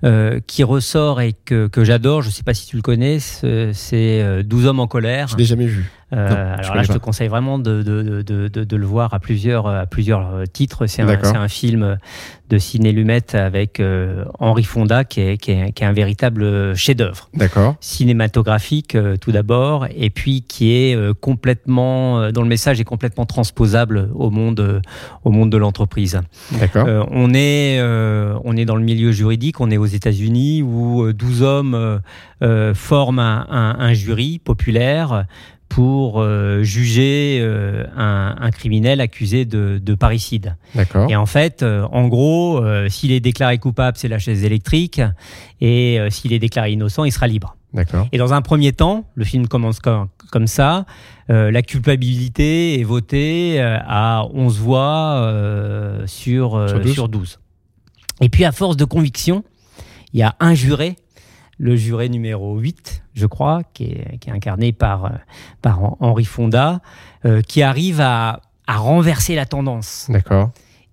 euh, qui ressort et que, que j'adore. Je sais pas si tu le connais. C'est 12 hommes en colère. Je l'ai jamais vu. Euh, alors là, je te conseille vraiment de, de, de, de, le voir à plusieurs, à plusieurs titres. C'est un, un, film de Ciné Lumet avec euh, Henri Fonda qui est, qui est, qui est un véritable chef-d'œuvre. D'accord. Cinématographique euh, tout d'abord, et puis qui est euh, complètement, dont le message est complètement transposable au monde, au monde de l'entreprise. D'accord. on est, on est dans le milieu juridique, on est aux États-Unis où 12 hommes forment un, un, un jury populaire pour euh, juger euh, un, un, criminel accusé de, de parricide. D'accord. Et en fait, euh, en gros, s'il est déclaré coupable, c'est la chaise électrique, et s'il est déclaré innocent, il sera libre. D'accord. Et dans un premier temps, le film commence comme, comme ça. Euh, la culpabilité est votée à 11 voix sur, sur 12. sur, 12. Et puis, à force de conviction, il y a un juré le juré numéro 8, je crois, qui est, qui est incarné par, euh, par Henri Fonda, euh, qui arrive à, à renverser la tendance. D'accord.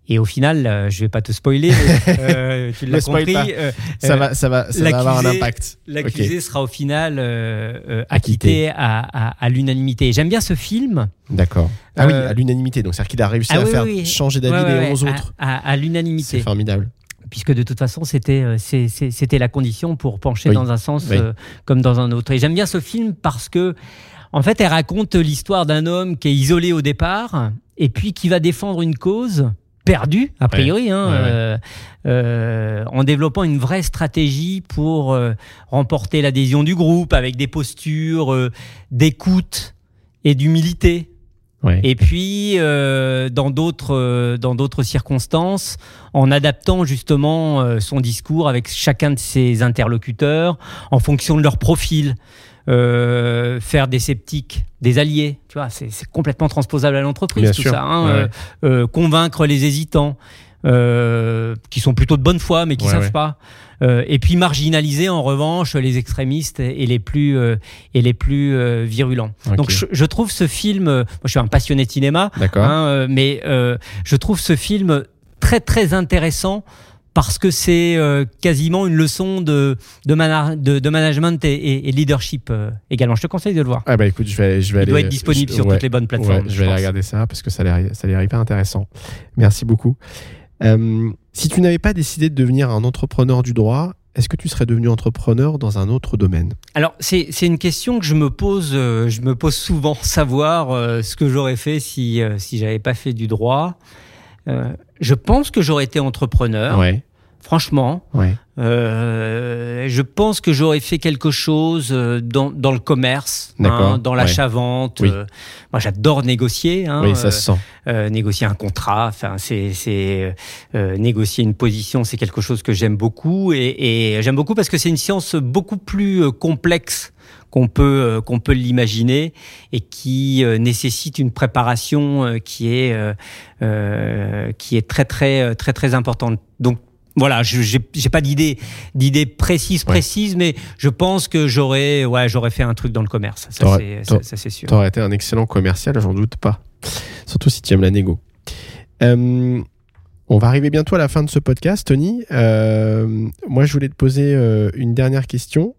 Et au final, euh, je vais pas te spoiler, mais (laughs) euh, tu l'as compris. Ça va, ça va, ça va avoir un impact. L'accusé okay. sera au final acquitté à, à, à l'unanimité. J'aime bien ce film. D'accord. Ah oui, à l'unanimité. Donc c'est-à-dire qu'il a réussi ah à oui, faire oui. changer d'avis ouais, les ouais, 11 autres. À l'unanimité. C'est formidable puisque de toute façon c'était c'était la condition pour pencher oui. dans un sens oui. euh, comme dans un autre. Et j'aime bien ce film parce que en fait elle raconte l'histoire d'un homme qui est isolé au départ et puis qui va défendre une cause perdue a priori ouais. hein, ouais, euh, euh, en développant une vraie stratégie pour euh, remporter l'adhésion du groupe avec des postures euh, d'écoute et d'humilité. Ouais. Et puis euh, dans d'autres euh, dans d'autres circonstances, en adaptant justement euh, son discours avec chacun de ses interlocuteurs en fonction de leur profil, euh, faire des sceptiques des alliés, tu vois, c'est complètement transposable à l'entreprise tout sûr. ça. Hein, ouais. euh, convaincre les hésitants. Euh, qui sont plutôt de bonne foi mais qui ouais, savent pas euh, et puis marginaliser en revanche les extrémistes et les plus euh, et les plus euh, virulents okay. donc je, je, trouve ce film moi je suis un passionné de cinéma hein, euh, mais euh, je trouve ce film très très intéressant parce que c'est euh, quasiment une leçon de, de, mana de, de management et, et, et leadership euh, également. Je te conseille de le voir. Ah bah écoute, je vais, je vais Il aller. doit être disponible je, sur ouais, toutes les bonnes plateformes. Ouais, je vais aller regarder ça parce que ça a l'air hyper intéressant. Merci beaucoup. Euh, si tu n'avais pas décidé de devenir un entrepreneur du droit, est-ce que tu serais devenu entrepreneur dans un autre domaine? Alors c'est une question que je me pose, euh, je me pose souvent, (laughs) savoir euh, ce que j'aurais fait si si j'avais pas fait du droit. Je pense que j'aurais été entrepreneur. Ouais. Franchement, ouais. Euh, je pense que j'aurais fait quelque chose euh, dans, dans le commerce, hein, dans l'achat-vente. Oui. Euh, moi, j'adore négocier. Hein, oui, ça se sent. Euh, négocier un contrat, enfin, c'est euh, négocier une position, c'est quelque chose que j'aime beaucoup et, et j'aime beaucoup parce que c'est une science beaucoup plus euh, complexe qu'on peut euh, qu'on peut l'imaginer et qui euh, nécessite une préparation euh, qui est qui est très très très très importante. Donc voilà, je j'ai pas d'idée d'idée précise précise, ouais. mais je pense que j'aurais ouais j'aurais fait un truc dans le commerce. Ça c'est sûr. T'aurais été un excellent commercial, j'en doute pas. Surtout si tu aimes la négo. Euh, on va arriver bientôt à la fin de ce podcast, Tony. Euh, moi, je voulais te poser euh, une dernière question.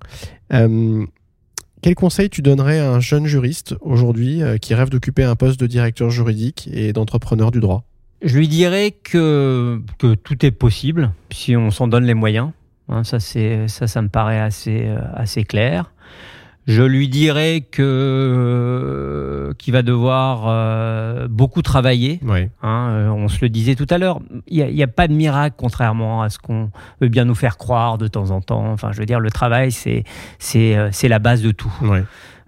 Quel conseil tu donnerais à un jeune juriste aujourd'hui qui rêve d'occuper un poste de directeur juridique et d'entrepreneur du droit? Je lui dirais que, que tout est possible si on s'en donne les moyens. Hein, ça, ça, ça me paraît assez, euh, assez clair. Je lui dirais que euh, qu'il va devoir euh, beaucoup travailler. Oui. Hein, euh, on se le disait tout à l'heure. Il n'y a, a, pas de miracle, contrairement à ce qu'on veut bien nous faire croire de temps en temps. Enfin, je veux dire, le travail, c'est c'est c'est la base de tout. Oui.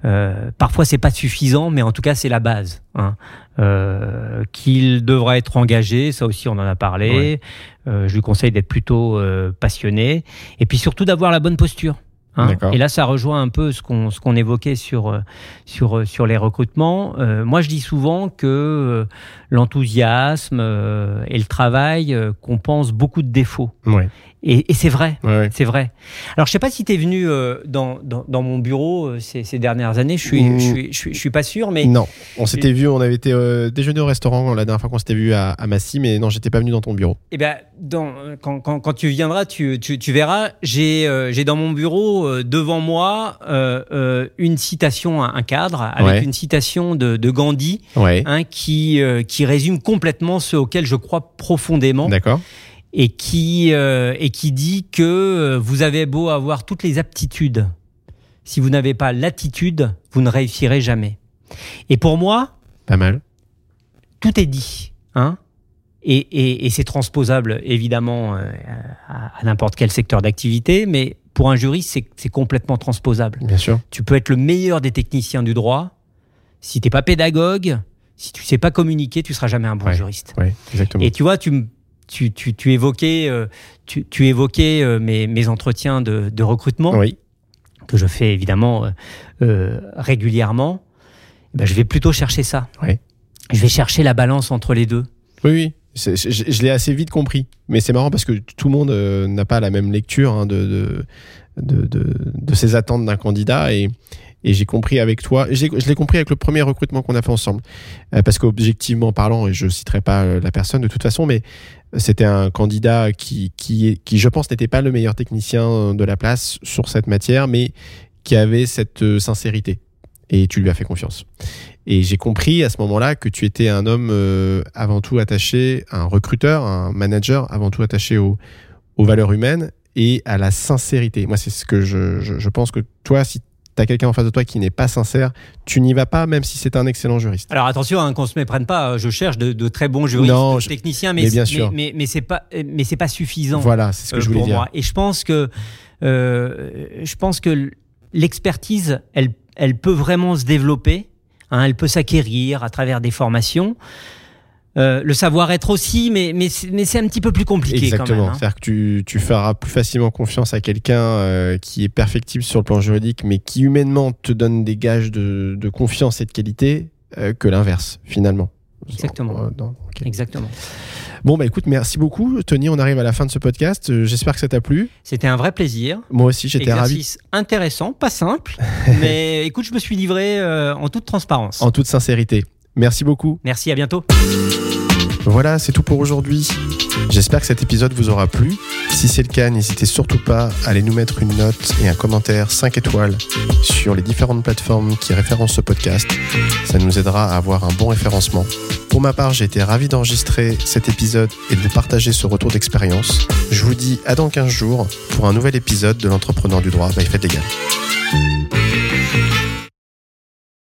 Euh, parfois, c'est pas suffisant, mais en tout cas, c'est la base. Hein. Euh, qu'il devra être engagé, ça aussi, on en a parlé. Ouais. Euh, je lui conseille d'être plutôt passionné, et puis surtout d'avoir la bonne posture. Hein. et là, ça rejoint un peu ce qu'on ce qu'on évoquait sur euh, sur euh, sur les recrutements. Euh, moi, je dis souvent que l'enthousiasme et le travail compensent beaucoup de défauts. Ouais. Et, et c'est vrai, c'est vrai. Alors, je sais pas si tu es venu euh, dans, dans, dans, mon bureau euh, ces, ces, dernières années. Je suis, je, suis, je, suis, je suis pas sûr, mais non. On s'était vu, on avait été euh, déjeuner au restaurant la dernière fois qu'on s'était vu à, à, Massy, mais non, j'étais pas venu dans ton bureau. Eh dans, quand, quand, quand tu viendras, tu, tu, tu verras. J'ai, j'ai dans mon bureau devant moi une citation, un cadre avec une citation de, de Gandhi, hein, qui, qui résume complètement ce auquel je crois profondément. D'accord et qui, euh, et qui dit que euh, vous avez beau avoir toutes les aptitudes, si vous n'avez pas l'attitude, vous ne réussirez jamais. Et pour moi, pas mal. Tout est dit, hein. Et, et, et c'est transposable évidemment euh, à, à n'importe quel secteur d'activité, mais pour un juriste, c'est complètement transposable. Bien sûr. Tu peux être le meilleur des techniciens du droit. Si t'es pas pédagogue, si tu sais pas communiquer, tu seras jamais un bon juriste. Ouais, exactement. Et tu vois, tu me tu, tu, tu, évoquais, euh, tu, tu évoquais euh, mes, mes, entretiens de, de, recrutement, oui. que je fais évidemment euh, régulièrement. Eh ben, je vais plutôt chercher ça. Oui. Je vais chercher la balance entre les deux. Oui, oui. Je, je l'ai assez vite compris. Mais c'est marrant parce que tout le monde n'a pas la même lecture hein, de, de, de, de, de ses attentes d'un candidat. Et, et j'ai compris avec toi, je l'ai compris avec le premier recrutement qu'on a fait ensemble. Euh, parce qu'objectivement parlant, et je citerai pas euh, la personne de toute façon, mais c'était un candidat qui, qui, qui, je pense, n'était pas le meilleur technicien de la place sur cette matière, mais qui avait cette euh, sincérité. Et tu lui as fait confiance. Et j'ai compris à ce moment-là que tu étais un homme avant tout attaché, un recruteur, un manager avant tout attaché aux valeurs humaines et à la sincérité. Moi, c'est ce que je, je, je pense que toi, si tu quelqu'un en face de toi qui n'est pas sincère, tu n'y vas pas, même si c'est un excellent juriste. Alors attention, hein, qu'on se méprenne pas. Je cherche de, très bons juristes, techniciens, mais, bien sûr. mais, mais, c'est pas, mais c'est pas suffisant. Voilà, c'est ce que je euh, voulais dire. Moi. Et je pense que, euh, je pense que l'expertise, elle, elle peut vraiment se développer. Hein, elle peut s'acquérir à travers des formations. Euh, le savoir-être aussi, mais, mais, mais c'est un petit peu plus compliqué. Exactement. Hein. C'est-à-dire que tu, tu, feras plus facilement confiance à quelqu'un euh, qui est perfectible sur le plan juridique, mais qui humainement te donne des gages de, de confiance et de qualité euh, que l'inverse, finalement. Exactement. Exactement. Bon, bah écoute, merci beaucoup. Tony, on arrive à la fin de ce podcast. J'espère que ça t'a plu. C'était un vrai plaisir. Moi aussi, j'étais ravi. intéressant, pas simple, (laughs) mais écoute, je me suis livré en toute transparence. En toute sincérité. Merci beaucoup. Merci, à bientôt. Voilà, c'est tout pour aujourd'hui. J'espère que cet épisode vous aura plu. Si c'est le cas, n'hésitez surtout pas à aller nous mettre une note et un commentaire 5 étoiles sur les différentes plateformes qui référencent ce podcast. Ça nous aidera à avoir un bon référencement. Pour ma part, j'ai été ravi d'enregistrer cet épisode et de vous partager ce retour d'expérience. Je vous dis à dans 15 jours pour un nouvel épisode de l'entrepreneur du droit by Fête Légal.